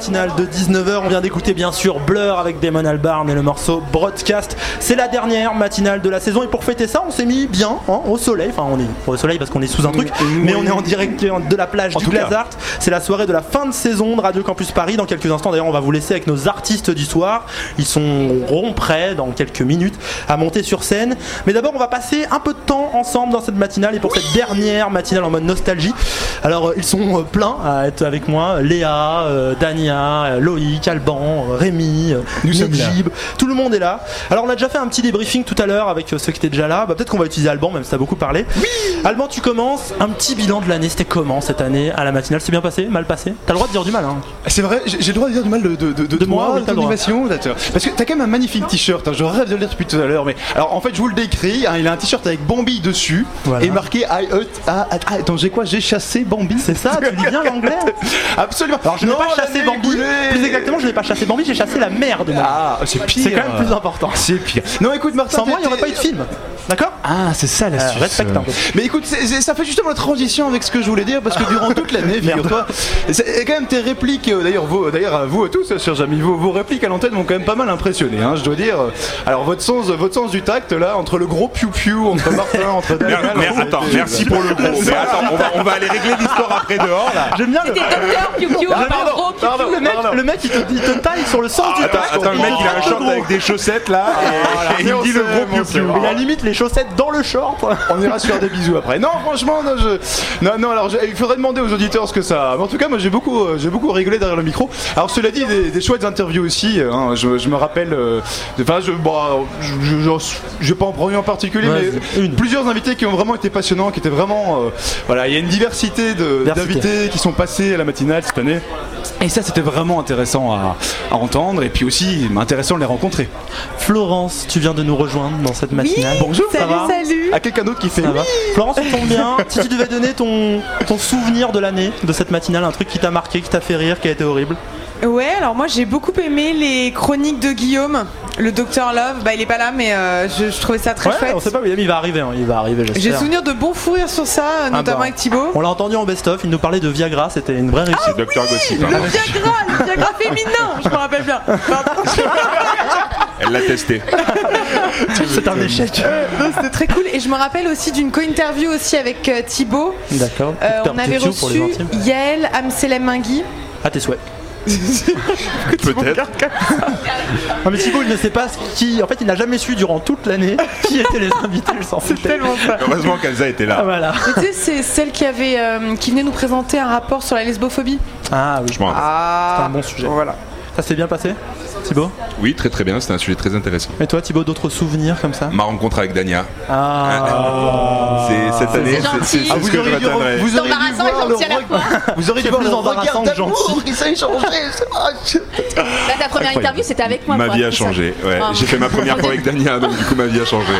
S1: Matinale de 19h. On vient d'écouter bien sûr Blur avec Damon Albarn et le morceau Broadcast. C'est la dernière matinale de la saison et pour fêter ça, on s'est mis bien hein, au soleil. Enfin, on est au soleil parce qu'on est sous un truc, mais on est en direct de la plage du. Glazart. C'est la soirée de la fin de saison de Radio Campus Paris. Dans quelques instants, d'ailleurs, on va vous laisser avec nos artistes du soir. Ils sont prêts dans quelques minutes à monter sur scène. Mais d'abord, on va passer un peu de temps ensemble dans cette matinale et pour cette dernière matinale en mode nostalgie. Alors, ils sont euh, pleins à être avec moi. Léa, euh, Dania, euh, Loïc, Alban, euh, Rémi, euh. Najib. Tout le monde est là. Alors, on a déjà fait un petit débriefing tout à l'heure avec ceux qui étaient déjà là. Bah, Peut-être qu'on va utiliser Alban, même si t'as beaucoup parlé. Alban, tu commences. Un petit bilan de l'année. C'était comment cette année à la matinale? C'est bien passé? Mal passé? T'as le droit de dire du mal, hein
S15: C'est vrai, j'ai le droit de dire du mal de, de, de, de
S1: moi, oui,
S15: de animation. Parce que t'as quand même un magnifique t-shirt, hein, je rêve de le lire depuis tout à l'heure, mais alors en fait je vous le décris, hein, il a un t-shirt avec Bambi dessus
S1: Voilà.
S15: et marqué I, hut- ah, ah, attends, j'ai quoi? J'ai chassé Bambi?
S1: C'est ça, tu lis bien l'anglais
S15: Absolument.
S1: Alors je n'ai pas chassé
S15: l'année
S1: Bambi. Plus exactement, je n'ai pas chassé Bambi, j'ai chassé la mère de Bambi.
S15: Ah, c'est pire.
S1: C'est quand même plus important.
S15: C'est pire. Non, écoute, Martin.
S1: Sans moi, il n'y aurait pas eu de film. D'accord?
S15: Ah, c'est ça la
S1: Euh, respecte un peu.
S15: Mais écoute, ça fait justement la transition avec ce que je voulais dire parce que durant toute l'année, figure-toi, c'est quand même tes répliques, euh, d'ailleurs, vous, d'ailleurs, à vous tous, chers amis, vos, vos répliques à l'antenne m'ont quand même pas mal impressionné, hein, je dois dire. Alors, votre sens, votre sens du tact, là, entre le gros piou-piou, entre Martin, entre
S11: Merde,
S15: Daniel,
S11: merde, attends, merci pour le gros. Mais attends, on va, on va aller régler l'histoire après dehors là.
S1: J'aime bien le.
S13: C'était docteur
S15: pardon, pardon,
S13: Piu.
S1: Le mec,
S15: pardon.
S1: le mec il, te, il te taille sur le sens du
S11: Attends,
S1: tact.
S11: attends, le mec il a un short avec des chaussettes là et, et il me dit le gros piou piou.
S1: Il a limite les chaussettes dans le short.
S15: On ira se faire des bisous après. Non, franchement, non, je... non, non. Alors, je- il faudrait demander aux auditeurs ce que ça. Mais en tout cas, moi, j'ai beaucoup, euh, j'ai beaucoup rigolé derrière le micro. Alors, cela dit, des, des chouettes interviews aussi. euh, hein, je, je me rappelle. euh, Enfin, je, bon, je, je, je- je vais pas en prendre une en particulier,
S1: Vas-y,
S15: mais
S1: une.
S15: plusieurs invités qui ont vraiment été passionnants, qui étaient vraiment. euh, voilà, il y a une diversité de-
S1: Diversité.
S15: d'invités qui sont passés à la matinale cette année. Et ça, c'était vraiment intéressant à, à entendre, et puis aussi intéressant de les rencontrer.
S1: Florence, tu viens de nous rejoindre dans cette matinale. Bonjour, ça
S3: Salut,
S1: va
S3: salut.
S15: À quelqu'un d'autre qui fait.
S1: Ça va Florence, tu tombes bien. Si tu devais donner ton, ton souvenir de l'année, de cette matinale, un truc qui t'a marqué, qui t'a fait rire, qui a été horrible.
S16: Ouais, alors moi j'ai beaucoup aimé les chroniques de Guillaume, le docteur Love. Bah il est pas là, mais euh, je, je trouvais ça très
S1: Ouais,
S16: chouette.
S1: on sait pas, William, il va arriver, hein, il va arriver,
S16: J'ai souvenir de bons fous rires sur ça,
S1: Ah
S16: notamment
S1: bah.
S16: avec Thibaut.
S1: On l'a entendu en best-of, il nous parlait de Viagra, c'était une vraie réussite.
S11: Docteur Gossip.
S16: Le. Viagra, le Viagra féminin, je me rappelle bien.
S11: Elle l'a testé.
S1: C'est un échec.
S16: C'était très cool. Et je me rappelle aussi d'une co-interview aussi avec euh, Thibaut.
S1: D'accord.
S16: Euh, on avait reçu. Yael Amselem Mingui.
S1: À tes souhaits.
S11: Peut-être.
S1: Non mais Thibaut il ne sait pas ce qui. En fait il n'a jamais su durant toute l'année qui étaient les invités, je s'en
S16: C'est tellement ça.
S11: Heureusement qu'Elsa était
S1: Ah,
S11: là.
S1: voilà.
S16: Mais tu sais, c'est celle qui avait, euh, qui venait nous présenter un rapport sur la lesbophobie.
S1: Ah oui,
S11: Je m'en rappelle.
S1: c'était un bon sujet.
S16: Voilà.
S1: Ça s'est bien passé? Thibaut
S11: Oui, très très bien, c'était un sujet très intéressant.
S1: Et toi Thibaut, d'autres souvenirs comme ça
S11: Ma rencontre avec Dania.
S1: Ah,
S11: C'est cette année,
S13: C'est
S15: Ah,
S11: ce
S15: vous
S11: que je retiendrai.
S15: vous auriez dû
S13: embarrassant et
S15: voir le. Vous auriez dû
S1: C'est
S15: voir le regard d'amour qui s'est échangé. Ah,
S13: Là, ta première interview, c'était avec moi.
S11: Ma vie a changé. Ouais,
S13: Ah.
S11: j'ai fait ma première fois avec Dania, donc du coup ma vie a changé.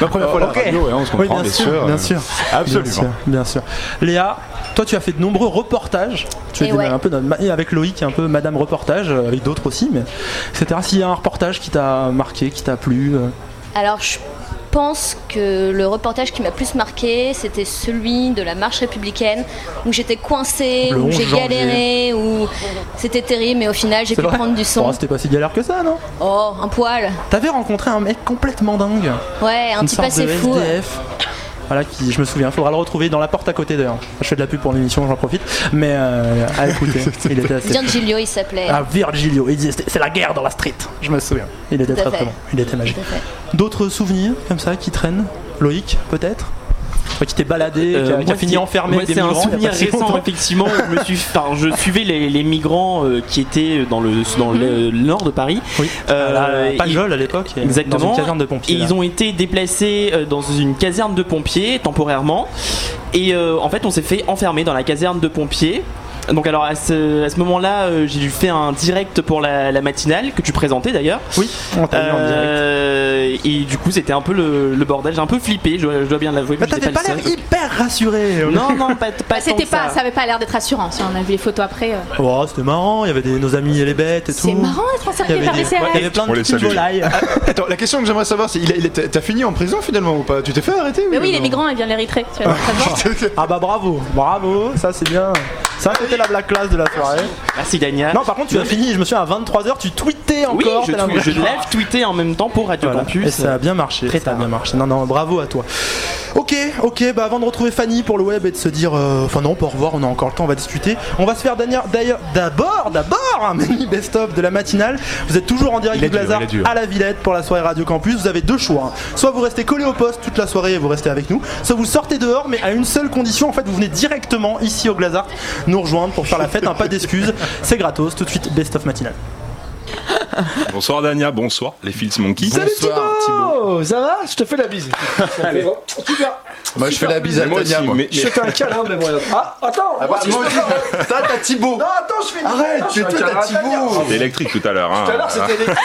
S15: Ma première fois à la radio, on se comprend,
S1: bien, sûr, bien sûr.
S15: Absolument.
S1: Bien sûr. Léa, toi tu as fait de nombreux reportages. Tu
S13: Et
S1: es
S13: ouais.
S1: un peu avec Loïc, un peu Madame Reportage, euh, avec d'autres aussi, mais etc. S'il y a un reportage qui t'a marqué, qui t'a plu. euh,
S5: Alors, je pense que le reportage qui m'a plus marqué, c'était celui de la marche républicaine, où j'étais coincée, où
S1: 11
S5: j'ai galéré, où c'était terrible, mais au final, j'ai pu prendre du son.
S1: Oh, C'était pas si galère que ça, non?
S5: Oh, un poil.
S1: T'avais rencontré un mec complètement dingue.
S5: Ouais, un
S1: Une
S5: petit
S1: sorte
S5: passé
S1: de
S5: fou.
S1: SDF. Voilà, qui, je me souviens, faudra le retrouver dans la porte à côté d'ailleurs. Je fais de la pub pour l'émission, j'en profite. Mais euh, à écouter, il était assez.
S5: Virgilio, il s'appelait.
S1: Ah, Virgilio, il disait c'est la guerre dans la street, je me souviens. Il était très très bon, il était magique. D'autres souvenirs comme ça qui traînent? Loïc, peut-être? Qui t'es baladé,
S12: Euh,
S1: qui a, qui a
S12: moi,
S1: fini enfermé des
S12: c'est un souvenir
S1: pas
S12: récent, effectivement. où je, me suis, enfin, je suivais les, les migrants euh, qui étaient dans le, dans le nord de Paris.
S1: Oui,
S12: Euh,
S1: Pajol
S12: et-
S1: à l'époque,
S12: Exactement.
S1: dans une caserne de pompiers.
S12: Et
S1: là.
S12: ils ont été déplacés euh, dans une caserne de pompiers temporairement. Et euh, en fait, on s'est fait enfermer dans la caserne de pompiers. Donc alors à ce, à ce moment-là, euh, j'ai dû faire un direct pour la, la matinale que tu présentais d'ailleurs.
S1: Oui, on t'a vu en direct.
S12: Euh, et du coup, c'était un peu le, le bordel. J'ai un peu flippé, je dois, je dois bien l'avouer.
S1: Mais
S12: j'étais
S1: t'avais pas
S12: le
S1: l'air
S12: seul.
S1: hyper rassuré.
S12: Non, non, pas, pas
S13: Bah,
S12: tant
S13: c'était
S12: que
S13: pas,
S12: ça.
S13: ça avait pas l'air d'être rassurant. Si on a vu les photos après. euh.
S1: Oh, c'était marrant, il y avait des, nos amis et les bêtes et tout.
S13: C'est marrant d'être
S1: Il y
S13: encerclé
S1: avait,
S13: par
S1: des- il y avait plein de
S11: On les
S1: petites
S11: salue.
S1: volailles.
S15: Attends, la question que j'aimerais savoir, c'est il a- il est- t'as fini en prison finalement ou pas? Tu t'es fait arrêter
S13: Mais
S15: ou
S13: oui, les migrants, ils viennent l'Érythrée. tu vois.
S1: Ah bah bravo, bravo, ça c'est bien. Ça c'était la blague classe de la soirée.
S12: Merci Dania.
S1: Non, par contre, tu as fini, je me souviens, à 23h, tu tweetais
S12: Oui,
S1: encore.
S12: je,
S1: t'as
S12: tweet- je lève tweeter en même temps pour Radio
S1: Voilà.
S12: Campus.
S1: Et ça a bien marché.
S12: Très
S1: ça a bien marché. Non, non, bravo à toi. Ok, ok, bah avant de retrouver Fanny pour le web et de se dire. euh, Enfin, non, au revoir, on a encore le temps, on va discuter. On va se faire d'ailleurs, d'ailleurs, d'abord, d'abord, un mini best-of de la matinale. Vous êtes toujours en direct du
S15: dur.
S1: à la Villette pour la soirée Radio Campus. Vous avez deux choix. hein. Soit vous restez collé au poste toute la soirée et vous restez avec nous, soit vous sortez dehors, mais à une seule condition. En fait, vous venez directement ici au Glazart nous rejoindre pour faire la fête. hein, pas d'excuses, c'est gratos. Tout de suite, best-of matinale.
S11: Bonsoir Dania, bonsoir les Fils Monkey.
S17: Salut Thibaut Ça va Je te fais la bise.
S11: Allez.
S17: Super
S15: Moi, je fais la bise à
S11: moi aussi,
S15: moi.
S11: mais-
S17: Je te fais un câlin, mais moi. Ah, attends
S15: Ah bah, moi aussi. Ça, t'as Thibaut.
S17: Non, attends, je fais une
S15: Arrête, toi, t'as
S17: Tania.
S15: Thibaut.
S11: C'était électrique tout à l'heure. hein.
S17: Tout à l'heure, c'était électrique.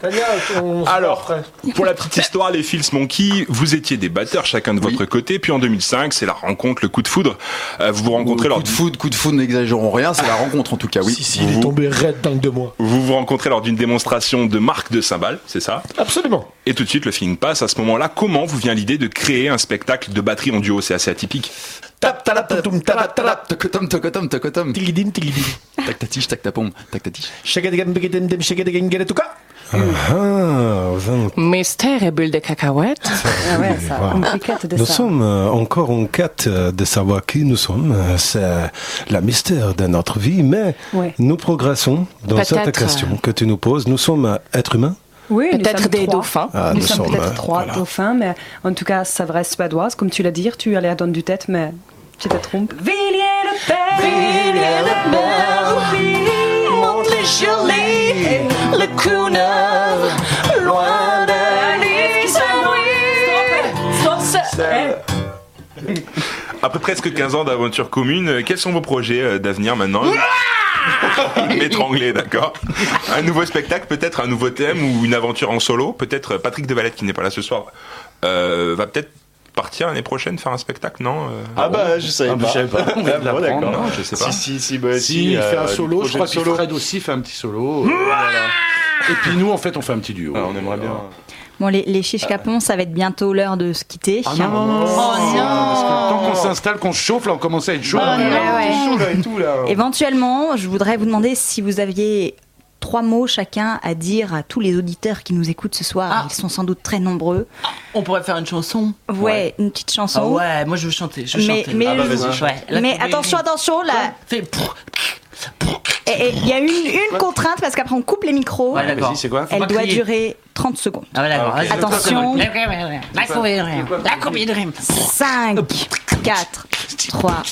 S17: Tania, on
S11: Alors,
S17: après.
S11: pour la petite histoire, les Fils Monkey, vous étiez des batteurs chacun de votre côté, puis en 2005, c'est la rencontre, le coup de foudre. Euh, vous vous rencontrez lors
S15: Coup de foudre, coup de foudre, n'exagérons rien, c'est la rencontre en tout cas, oui.
S17: Si, si, il est tombé raide dingue de moi.
S11: Vous vous rencontrez lors d'une démonstration de marque de cymbales, c'est ça?
S17: Absolument.
S11: Et tout de suite, le feeling passe. À ce moment-là, comment vous vient l'idée de créer un spectacle de batterie en duo? C'est assez atypique.
S17: Tap, talap, tatum, talap, talap.
S15: Tocotom, tocotom, tocotom.
S17: Tiglidim, tiglidim.
S15: Tac ta tige, tac ta pompe, tac ta tige.
S17: Shagadagam, bigadem, dem, shagadagam, galetuka.
S10: Mystère bulle de cacahuètes.
S18: Ah ouais, ça,
S10: Wow.
S18: compliqué de
S19: Nous
S18: ça.
S19: sommes euh, encore en quête euh, de savoir qui nous sommes. Euh, C'est la mystère de notre vie, mais
S18: Ouais.
S19: nous progressons dans cette question que tu nous poses. Nous sommes êtres humains?
S18: Oui,
S10: Peut-être des
S18: trois.
S10: dauphins.
S19: Ah,
S18: nous,
S19: nous
S18: sommes
S19: sommes,
S18: peut-être
S19: euh,
S18: trois
S19: voilà.
S18: dauphins, mais en tout cas, ça reste suédoise. Comme tu l'as dit, tu allais à donner du tête, mais tu te trompes. Villiers le père, Villiers le père, monte les jolis, le crooner, loin de
S11: Après presque 15 ans d'aventure commune, euh, quels sont vos projets euh, d'avenir maintenant M'étrangler, d'accord. Un nouveau spectacle, peut-être un nouveau thème ou une aventure en solo. Peut-être euh, Patrick Devalette, qui n'est pas là ce soir, euh, va peut-être partir l'année prochaine faire un spectacle, non euh,
S17: Ah bah, je savais
S11: Ah bah,
S17: pas.
S11: je savais pas. Ah. Non, je sais pas.
S17: Si, si, si, bah,
S15: Si,
S17: si,
S15: il fait
S17: euh,
S15: un solo,
S17: du
S15: je crois que
S17: solo.
S15: Fred aussi fait un petit solo. euh, voilà. Et puis nous, en fait, on fait un petit duo.
S17: on aimerait bien.
S3: Bon, les, les chiches capons, ça va être bientôt l'heure de se quitter.
S15: Ah non, non, non, non, parce que tant qu'on s'installe, qu'on se chauffe, là, on commence à être chaud.
S3: Oh
S15: là,
S3: non,
S15: on est
S3: ouais.
S15: chaud, là, et tout, là.
S3: Éventuellement, je voudrais vous demander si vous aviez trois mots chacun à dire à tous les auditeurs qui nous écoutent ce soir. Ils sont sans doute très nombreux.
S10: On pourrait faire une chanson
S3: Ouais, une petite chanson.
S10: Ah ouais, moi je veux chanter. Je veux
S3: mais
S10: chanter.
S3: mais,
S10: Ah bah, chante. Ouais, là,
S3: mais attention, attention, là.
S10: Fais.
S3: Et- Il y a une, une contrainte parce qu'après on coupe les micros.
S10: Ouais, quoi Faut
S3: Elle doit
S10: crier.
S3: durer 30 secondes.
S10: Ah ouais, d'accord. vas-y.
S3: Attention.
S10: La comédie de rime. La comédie rime.
S3: 5, 4, 3,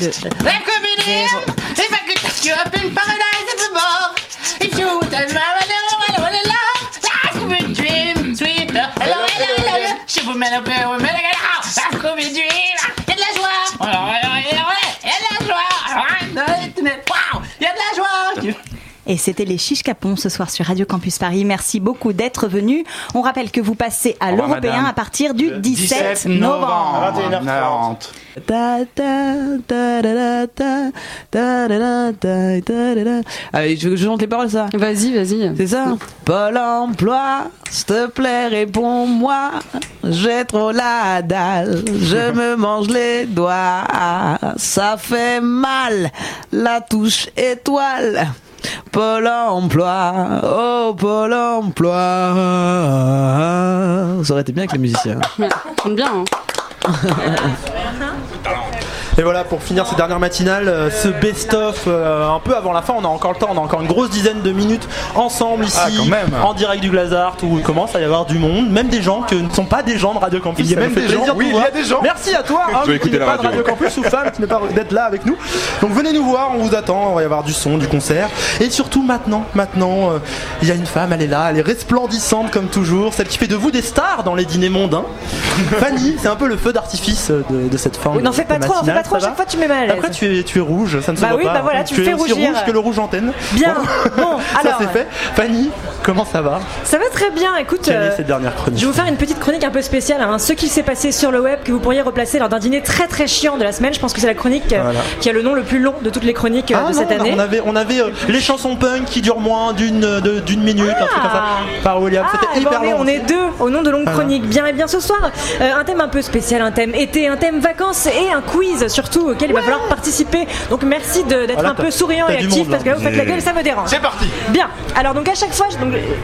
S3: 2.
S20: La comédie, c'est pas que tu as une paradise de mort. If you tell me hello, hello, hello, life will be dream, sweet. Hello, hello, hello, je vous mets le peu, vous mets le La comédie, il y a de la joie. Alors, alors, alors, Il y a de la joie. Waouh, il y a de la joie.
S3: Et c'était les Chiches Capons ce soir sur Radio Campus Paris. Merci beaucoup d'être venus. On rappelle que vous passez à l'Européen à partir du 17, novembre.
S15: 21h40.
S10: Ta ta ta da da ta ta da da ta ta da da. Allez, je, je chante les paroles ça.
S7: Vas-y, vas-y.
S10: C'est ça Pôle emploi, s'il te plaît, réponds-moi. J'ai trop la dalle, je me mange les doigts. Ça fait mal, la touche étoile. Pôle emploi, oh Pôle emploi. Ça aurait été bien avec les musiciens.
S7: Chante bien, hein.
S1: Et voilà, pour finir cette dernière matinale, euh, ce best-of, euh, un peu avant la fin, on a encore le temps, on a encore une grosse dizaine de minutes ensemble ici,
S15: Ah, quand même.
S1: en direct du Glazart, où il commence à y avoir du monde, même des gens qui ne sont pas des gens de Radio Campus.
S15: Il y a même des gens,
S1: de
S15: oui, il y a des gens.
S1: Merci à toi, hein, qui n'est pas de
S11: radio.
S1: Radio Campus ou femme qui n'est pas d'être là avec nous. Donc venez nous voir, on vous attend, il va y avoir du son, du concert. Et surtout maintenant, maintenant, euh, il y a une femme, elle est là, elle est resplendissante comme toujours, celle qui fait de vous des stars dans les dîners mondains. Fanny, c'est un peu le feu d'artifice de, de cette fin.
S3: Oui,
S1: de-
S3: n'en fais pas trop, n'en fais
S1: matinale,
S3: pas trop, à
S1: ça
S3: chaque fois tu mets mal à l'aise.
S1: Après tu es, tu es rouge, ça ne se
S3: Bah
S1: voit
S3: oui,
S1: pas.
S3: bah voilà, tu me
S1: es
S3: fais
S1: aussi
S3: rougir.
S1: rouge que le rouge antenne.
S3: Bien, bon,
S1: ça
S3: alors.
S1: c'est fait. Fanny, Comment ça va?
S21: Ça va très bien, écoute. Euh,
S1: cette dernière chronique?
S21: Je vais vous faire une petite chronique un peu spéciale, hein. ce qui s'est passé sur le web que vous pourriez replacer lors d'un dîner très très chiant de la semaine. Je pense que c'est la chronique euh,
S1: Voilà.
S21: qui a le nom le plus long de toutes les chroniques euh,
S1: Ah
S21: de
S1: non,
S21: cette année.
S1: on avait, on avait euh, les chansons punk qui durent moins d'une d'une minute, un truc comme ça, par William.
S21: Ah,
S1: C'était
S21: eh ben,
S1: hyper long.
S21: on est deux au nom de longues
S1: Voilà.
S21: chroniques. Bien et bien ce soir, un thème un peu spécial, un thème été, un thème vacances et un quiz surtout auquel il va falloir participer. Donc merci d'être
S1: Voilà,
S21: un peu souriant et actif
S1: monde,
S21: parce que là vous faites la gueule, ça me dérange.
S1: C'est parti.
S21: Bien. Alors donc à chaque fois,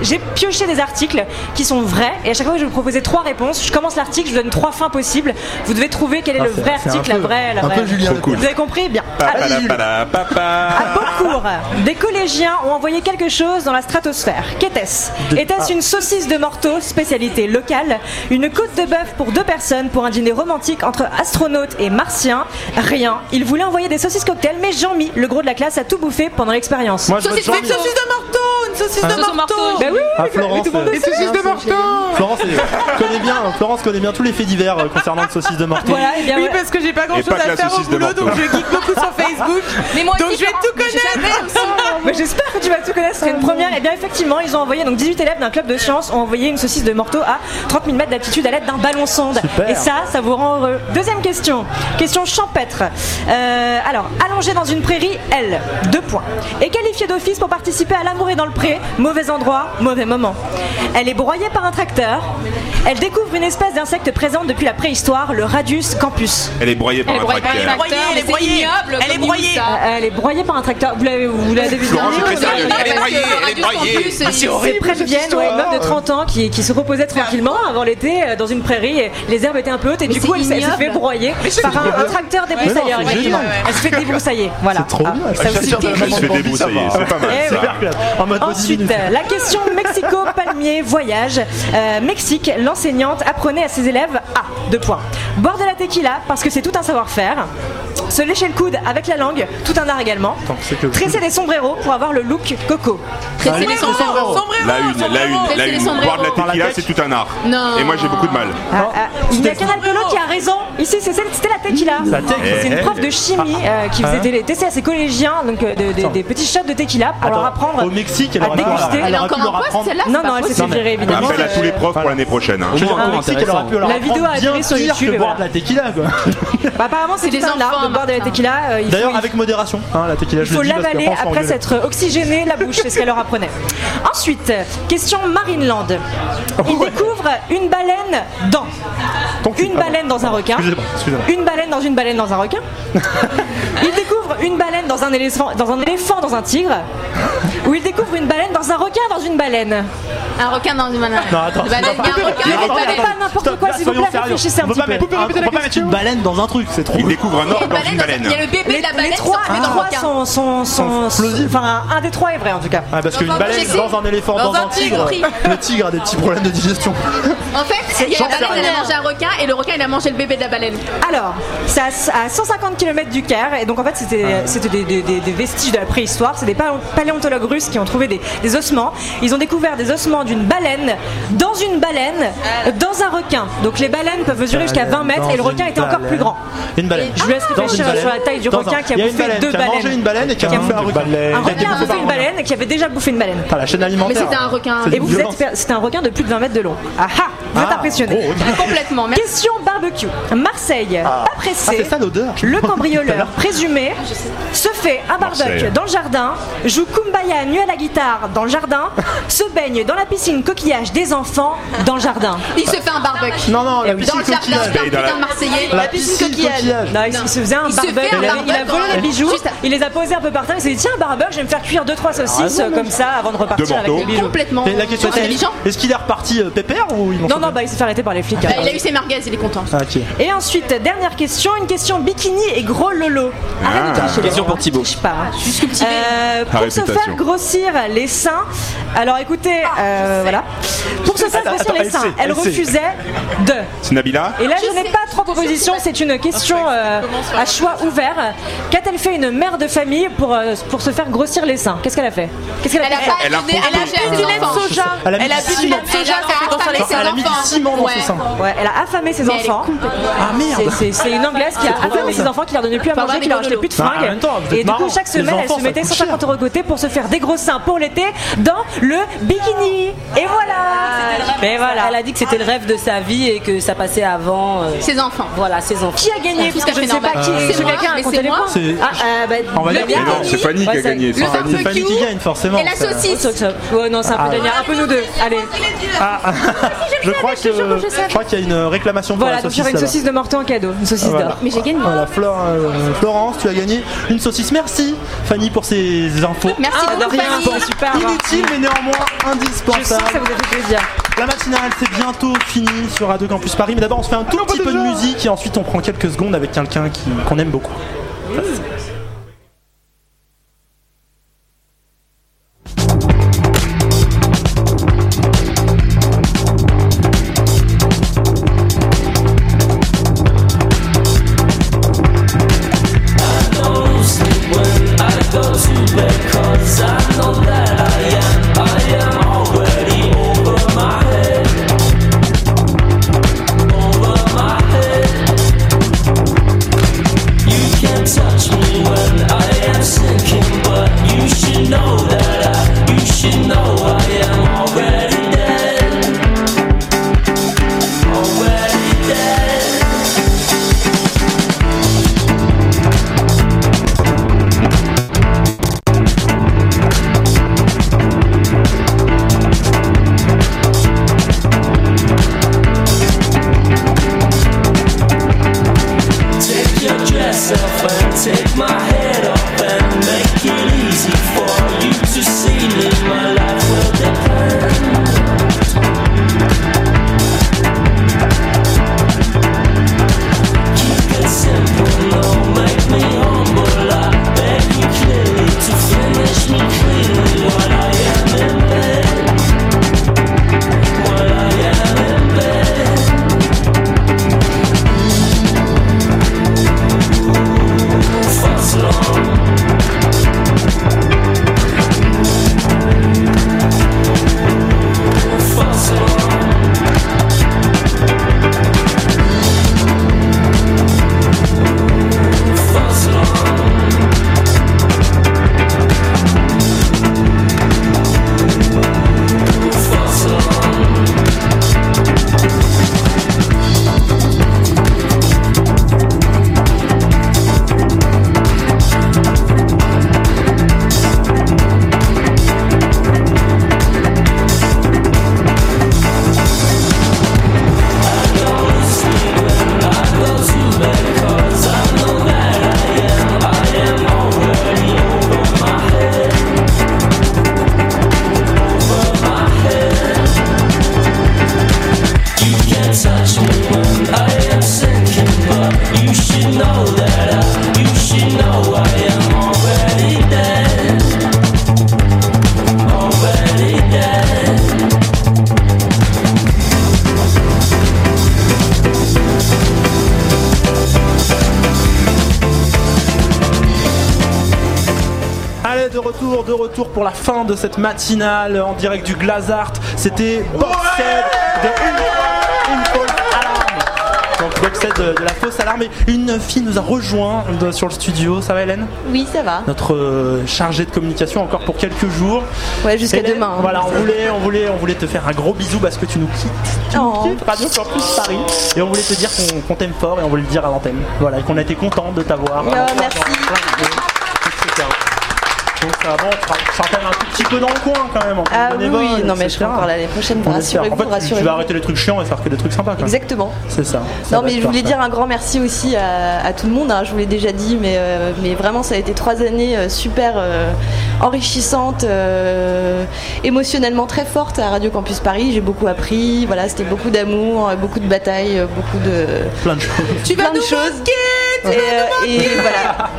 S21: j'ai pioché des articles qui sont vrais et à chaque fois je vais vous proposer trois réponses. Je commence l'article, je vous donne trois fins possibles. Vous devez trouver quel est
S1: Ah,
S21: le vrai article, la vraie, la
S1: un
S21: vraie.
S1: peu Julien cool.
S21: Vous avez compris Bien. Alors, à Beaucourt, des collégiens ont envoyé quelque chose dans la stratosphère. Qu'était-ce Était-ce
S1: Ah.
S21: une saucisse de morteau, spécialité locale Une côte de bœuf pour deux personnes pour un dîner romantique entre astronautes et martiens Rien. Ils voulaient envoyer des saucisses cocktails, mais Jean-Mi, le gros de la classe, a tout bouffé pendant l'expérience.
S1: Moi, je vote Jean-Mi.
S16: Une saucisse de marteau Une saucisse
S1: Ah.
S16: de marteau
S21: Bah oui,
S1: Ah,
S21: mais
S1: Florence,
S21: tout le monde
S1: euh,
S16: saucisses de marteau
S1: Florence est- connaît bien, Florence connaît bien tous les faits divers euh, concernant le saucisse de.
S21: Voilà, et bien
S16: Oui, parce que j'ai pas grand chose à faire au
S1: saucisse de
S16: boulot,
S1: marteau.
S16: donc je geek beaucoup sur Facebook.
S13: Mais moi
S16: donc
S13: aussi,
S16: je vais tout connaître.
S21: Mais j'espère que tu vas tout connaître, c'est une première. Et bien effectivement, ils ont envoyé, donc 18 élèves d'un club de sciences ont envoyé une saucisse de morteau à 30 000 mètres d'altitude à l'aide d'un ballon sonde.
S1: Super.
S21: Et ça, ça vous rend heureux. Deuxième question, question champêtre. Euh, alors, allongée dans une prairie, elle, deux points. Est qualifiée d'office pour participer à l'amour et dans le pré, mauvais endroit, mauvais moment. Elle est broyée par un tracteur. Elle découvre une espèce d'insecte présente depuis la préhistoire, le Radius campus.
S11: Elle est broyée par un tracteur.
S16: Elle est broyée, elle est broyée. Elle est broyée.
S21: Euh, Elle est broyée par un tracteur. Vous l'avez vous l'avez deviné
S11: Florence est très sérieuse. Elle est broyée, elle est broyée.
S13: Il-
S11: c'est horrible.
S21: près de Vienne, ouais, une meuf de
S11: histoire.
S21: 30 ans qui, qui se reposait tranquillement avant l'été euh, dans une prairie. et les herbes étaient un peu hautes et du
S13: c'est
S21: coup elle, s'est- fait broyer
S13: c'est
S21: par un tracteur débroussailleur.
S1: Mais non, c'est
S21: effectivement.
S1: génial.
S21: Elle se fait débroussailler. Voilà.
S1: C'est trop
S21: Ah,
S1: bien.
S21: ça aussi.
S11: Elle se fait débroussailler, c'est pas mal.
S21: Eh Ensuite, la question Mexico, palmier, voyage. Euh, Mexique, l'enseignante apprenait à ses élèves à deux points. Boire de la tequila parce que c'est tout un savoir-faire. Se lécher le coude avec la langue, tout un art également. Tresser des sombreros pour avoir le look coco.
S13: Tresser les sombreros.
S11: La une, la une, la une. Boire de la tequila, c'est tout un art.
S13: Non.
S11: Et moi, j'ai beaucoup de mal.
S21: Ah, ah, il n'y a qu'un qui a raison. Ici, c'est- c'était la tequila.
S1: Tech.
S21: C'est une
S11: Eh.
S21: prof de chimie euh, qui faisait
S1: Ah.
S21: des tests à ses collégiens, donc euh, de- de- des petits shots de tequila pour leur apprendre
S1: au Mexique, elle
S21: à
S1: pu-
S21: déguster.
S1: elle pu
S13: encore
S1: leur
S13: en poste,
S1: apprendre.
S13: celle-là
S21: Non, non, elle s'est fait virer évidemment.
S11: Appel à tous les profs pour l'année prochaine. hein.
S1: Je veux dire,
S12: moins
S1: au Mexique, elle aurait pu leur
S21: La vidéo
S1: apprendre
S21: a
S1: bien
S21: atterri sur
S1: pire
S21: YouTube,
S1: que
S21: et
S1: boire de
S21: voilà.
S1: la tequila. quoi.
S21: Bah, apparemment, c'est
S13: des enfants,
S21: de boire de la
S13: Martin.
S21: tequila. euh, il faut-
S1: D'ailleurs, avec modération, hein, la tequila,
S21: Il
S1: je
S21: faut
S1: dis parce
S21: l'avaler
S1: après, on
S21: s'être oxygéné la bouche, c'est ce qu'elle leur apprenait. Ensuite, question Marineland. Il découvre une baleine dans. Une baleine dans un requin. Une baleine dans une baleine dans un requin. Il découvre une baleine dans un éléphant dans un, éléphant, dans un tigre. Ou il découvre une baleine dans un requin dans une baleine.
S13: Un requin dans une banane.
S1: Non, attends,
S13: Une baleine,
S1: c'est pas-
S13: il y a un requin
S21: Ne répondez
S13: baleine.
S21: pas n'importe quoi, s'il vous plaît, réfléchissez un petit peu.
S1: on peut pas mettre une baleine dans un truc, c'est trop.
S11: Il découvre un
S13: Il y a
S11: orque dans une
S13: baleine
S11: baleine.
S13: Il y a le bébé de la baleine
S21: les trois
S13: requin.
S21: sont, enfin un des trois est vrai en tout cas.
S1: Ah, parce qu'une baleine dans un éléphant,
S13: Dans un
S1: tigre, le tigre a des petits problèmes de digestion.
S13: En fait, il y a la baleine, elle a mangé un requin et le requin, il a mangé le bébé de la baleine.
S21: Alors, c'est à, à 150 km du Caire, et donc en fait c'était des, vestiges de la préhistoire, c'est des paléo- paléontologues russes qui ont trouvé des, des ossements. Ils ont découvert des ossements d'une baleine dans une baleine dans un requin. Donc les baleines peuvent mesurer jusqu'à 20 mètres et le requin était encore plus grand.
S1: Une baleine.
S21: Je vous laisse réfléchir sur la taille du
S1: Dans
S21: requin
S1: un-
S21: qui a bouffé
S1: baleine
S21: deux
S1: qui a
S21: baleines.
S1: mangé une baleine et qui a
S21: Qui
S1: bouffé un requin.
S21: Un requin a
S1: bouffé
S21: une
S1: un
S21: baleine et qui avait déjà bouffé une baleine.
S1: Enfin, la chaîne alimentaire.
S13: Mais c'était un requin.
S21: Et vous êtes, c'était un requin de plus de 20 mètres de long. Ah ah, vous êtes
S1: Ah,
S21: impressionné.
S1: requin.
S13: Complètement.
S21: Question barbecue. Marseille, pas
S1: Ah,
S21: pressé.
S1: c'est ça l'odeur.
S21: Le cambrioleur présumé se fait un barbecue dans le jardin, joue Kumbaya nu à la guitare dans le jardin, se baigne dans la piscine coquillage des enfants dans le jardin.
S13: Il se fait un barbecue.
S1: Non, non, la
S13: Dans
S1: piscine
S13: le jardin,
S1: coquillage.
S11: dans
S13: putain de Marseillais.
S1: La piscine coquillage.
S21: Non, il, il se faisait un barbecue, il, a- il a
S13: barbecue
S21: volé les
S13: dans-
S21: bijoux,
S13: juste-
S21: il les a posés un peu par terre, il s'est dit tiens un barbecue, je vais me faire cuire 2-3 saucisses
S1: raison,
S21: comme ça avant de repartir
S11: Deux
S21: avec les bijoux.
S13: Complètement.
S1: Et la question c'est
S13: intelligent.
S1: est-ce qu'il est reparti euh, pépère ou ils
S21: Non, non, bah il s'est fait arrêter par les flics.
S13: Bah,
S21: hein.
S13: il a eu ses merguez, il est content.
S1: Ah, ok.
S21: Et ensuite, dernière question, une question bikini et gros lolo. Arrête de
S11: Ah.
S21: tricher,
S12: Question pour Thibaut.
S21: pas. hein.
S13: Je suis cultivé.
S21: Euh, pour se faire grossir les seins, alors écoutez, euh, voilà. Pour les seins. Elle refusait de.
S11: C'est Nabila
S21: Et là, je n'ai pas trois propositions, c'est une question euh, à choix ouvert. Qu'a-t-elle fait une mère de famille pour, euh, pour se faire grossir les seins Qu'est-ce qu'elle a fait? Qu'est-ce qu'elle a
S13: Elle a
S21: fait?
S11: Elle a
S13: du lait de soja.
S1: Elle a
S13: bu du lait de soja,
S1: Elle a mis du ciment dans ses seins.
S21: Elle a affamé ses enfants.
S1: Ah merde
S21: C'est- une anglaise qui a affamé ses enfants, qui leur donnait plus à manger, qui leur achetait plus de fringues.
S1: êtes
S21: Et du coup, chaque semaine, elle se mettait
S1: coûte
S21: 150 euros de côté pour se faire des gros seins pour l'été dans le bikini. Et voilà Mais voilà
S14: Elle a dit que c'était le rêve de sa vie et que ça passait avant. euh,
S13: Ses enfants.
S14: Voilà, ses enfants.
S21: Qui a gagné
S13: Tout
S21: Parce
S13: à
S21: que je
S13: fait
S21: ne sais pas
S13: normal.
S21: qui.
S13: Moi,
S21: quelqu'un a compté
S13: c'est
S21: les
S13: moi.
S21: points.
S1: C'est-
S21: Ah, euh, bah,
S1: On va
S21: le
S1: dire
S21: bien
S11: Mais non, c'est Fanny qui a gagné. C'est Fanny.
S1: C'est Fanny
S13: barbecue
S1: qui gagne forcément.
S13: et la
S1: ça.
S13: saucisse.
S21: Ouais, non, c'est un peu
S1: Ah.
S21: Un peu nous deux. Allez.
S1: Ah, je crois que je crois qu'il y a une réclamation pour
S21: Voilà,
S1: la
S21: donc
S1: saucisse.
S21: j'aurai une
S1: là-bas.
S21: saucisse de Morteau en cadeau. Une saucisse
S1: Voilà.
S21: d'or.
S13: Mais j'ai gagné.
S1: Voilà, euh, Florence, tu as gagné une saucisse. Merci Fanny pour ces infos.
S13: Merci
S21: Ah, de
S13: beaucoup,
S21: rien,
S13: Fanny.
S21: c'est super.
S1: Inutile mais néanmoins
S21: Je sens que
S1: indispensable.
S21: ça vous a fait plaisir.
S1: La matinale c'est bientôt fini sur Radio Campus Paris. Mais d'abord on se fait un tout petit peu de musique et ensuite on prend quelques secondes avec quelqu'un qu'on aime beaucoup. De cette matinale en direct du Glazart. C'était Boxed de. Donc Boxed de, de la fausse alarme. Et une fille nous a rejoint de- sur le studio. Ça va, Hélène?
S22: Oui, ça va.
S1: Notre euh, chargée de communication encore pour quelques jours.
S22: Ouais, jusqu'à demain, hein.
S1: Voilà, on voulait, on voulait, on voulait te faire un gros bisou parce que tu nous quittes. Tu nous quittes, Radio Campus Paris. Et on voulait te dire qu'on t'aime fort et on voulait le dire à l'antenne. Voilà, et qu'on a été content de t'avoir.
S22: Oh, merci.
S1: Donc ça un tout petit peu dans le coin quand même. en
S22: Ah oui, non mais je serai encore l'année prochaine,
S1: espère.
S22: rassurez-vous,
S1: En fait, tu- vas arrêter les trucs chiants et faire que des trucs sympas. Quoi.
S22: Exactement.
S1: C'est ça. Ça
S22: Non mais je voulais dire un grand merci aussi à, à tout le monde, hein, je vous l'ai déjà dit, mais, euh, mais vraiment ça a été trois années euh, super euh, enrichissantes, euh, émotionnellement très fortes à Radio Campus Paris, j'ai beaucoup appris, voilà, c'était beaucoup d'amour, beaucoup de batailles, beaucoup de...
S1: Plein de choses.
S22: Tu vas de choses. Et, euh, et voilà.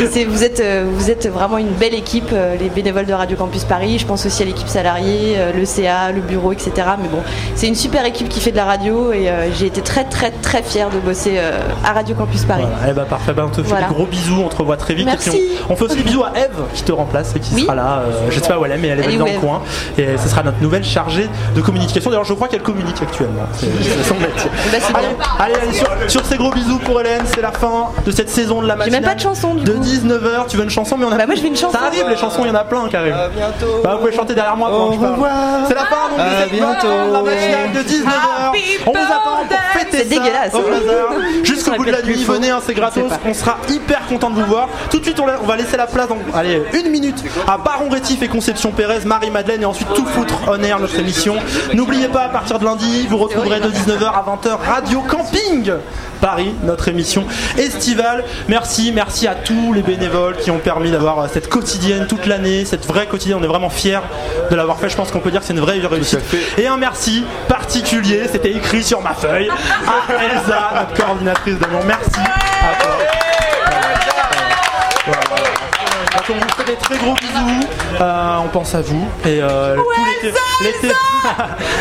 S22: Et c'est- vous, êtes, euh, vous êtes vraiment une belle équipe, euh, les bénévoles de Radio Campus Paris. Je pense aussi à l'équipe salariée, le CA, le bureau, etc. Mais bon, c'est une super équipe qui fait de la radio et euh, j'ai été très, très, très fière de bosser euh, à Radio Campus Paris.
S1: Eh ben parfait, ben, on te fait
S22: Voilà.
S1: des gros bisous, on te revoit très vite.
S22: Merci.
S1: Et puis on, on fait aussi des bisous à Eve qui te remplace et qui sera là. euh, je sais pas où elle est, mais elle est
S22: Elle est
S1: dans le coin. Et ce sera notre nouvelle chargée de communication. D'ailleurs, je crois qu'elle communique actuellement. C'est c'est son métier.
S22: C'est
S1: allez, allez, allez, sur, sur ces gros bisous pour Hélène, c'est la fin de cette saison de la
S22: J'ai
S1: matinale.
S22: même pas de chanson du
S1: De
S22: coup.
S1: 19h, tu veux une chanson, mais on a.
S22: Bah, moi je veux une chanson.
S1: Ça arrive, les chansons, il y en a plein qui arrivent.
S23: bientôt.
S1: Bah, vous pouvez chanter derrière moi pendant que je parle. C'est la fin donc, de
S23: À
S1: cette
S23: bientôt.
S1: la matinale de 19h. On vous attend pour fêter
S22: C'est
S1: ça
S22: dégueulasse.
S1: au hasard. Jusqu'au bout de la nuit, venez, hein, c'est gratos. On sera hyper content de vous voir. Tout de suite, on, la- on va laisser la place dans allez, une minute à Baron Rétif et Conception Pérez, Marie-Madeleine et ensuite tout foutre on air notre émission. N'oubliez pas, à partir de lundi, vous retrouverez de 19h à 20h Radio Camping Paris, notre émission Merci, merci à tous les bénévoles qui ont permis d'avoir euh, cette quotidienne toute l'année, cette vraie quotidienne. On est vraiment fiers de l'avoir fait. Je pense qu'on peut dire que c'est une vraie réussite. Et un merci particulier, c'était écrit sur ma feuille, à Elsa, notre coordinatrice d'amour. Merci à toi. On vous fait des très gros bisous, Euh, on pense à vous et euh, tout l'été, l'été,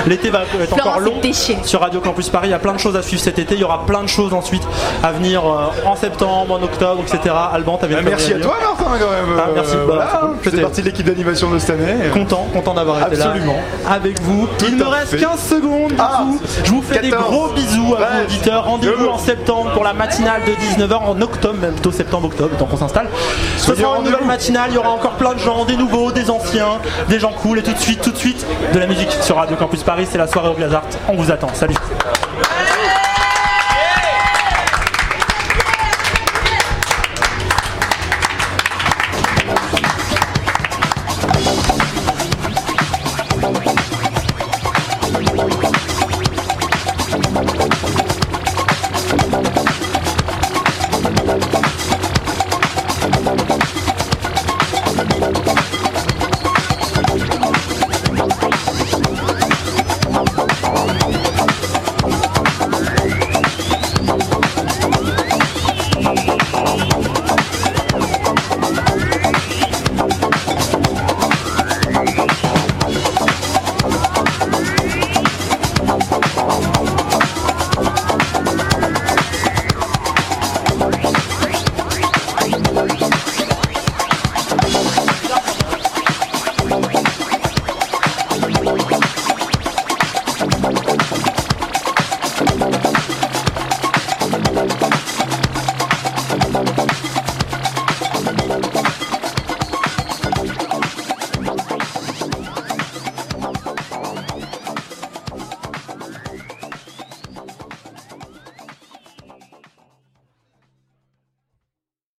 S1: l'été va être encore long sur Radio Campus Paris. Il y a plein de choses à suivre cet été. Il y aura plein de choses ensuite à venir euh, en septembre, en octobre, etc. Alban, t'avais
S15: Ah,
S1: une
S15: merci à toi Martin quand même.
S1: Ah, merci.
S15: Euh,
S1: Bah,
S15: voilà,
S1: c'est cool.
S15: partie de l'équipe d'animation de cette année.
S1: Content, content d'avoir été
S15: Absolument.
S1: là avec vous. Il me reste
S15: fait.
S1: 15 secondes.
S15: Ah,
S1: je vous fais des
S15: 14,
S1: gros bisous à vous
S15: 13,
S1: auditeurs. Rendez-vous en septembre pour la matinale de 19h en octobre, même plutôt septembre-octobre, tant qu'on s'installe. Ce
S15: Soyez
S1: sera
S15: au
S1: une nouvelle
S15: rendez-vous.
S1: Il y aura encore plein de gens, des nouveaux, des anciens, des gens cool. Et tout de suite, tout de suite, de la musique sur Radio Campus Paris. C'est la soirée au Glazart. On vous attend. Salut.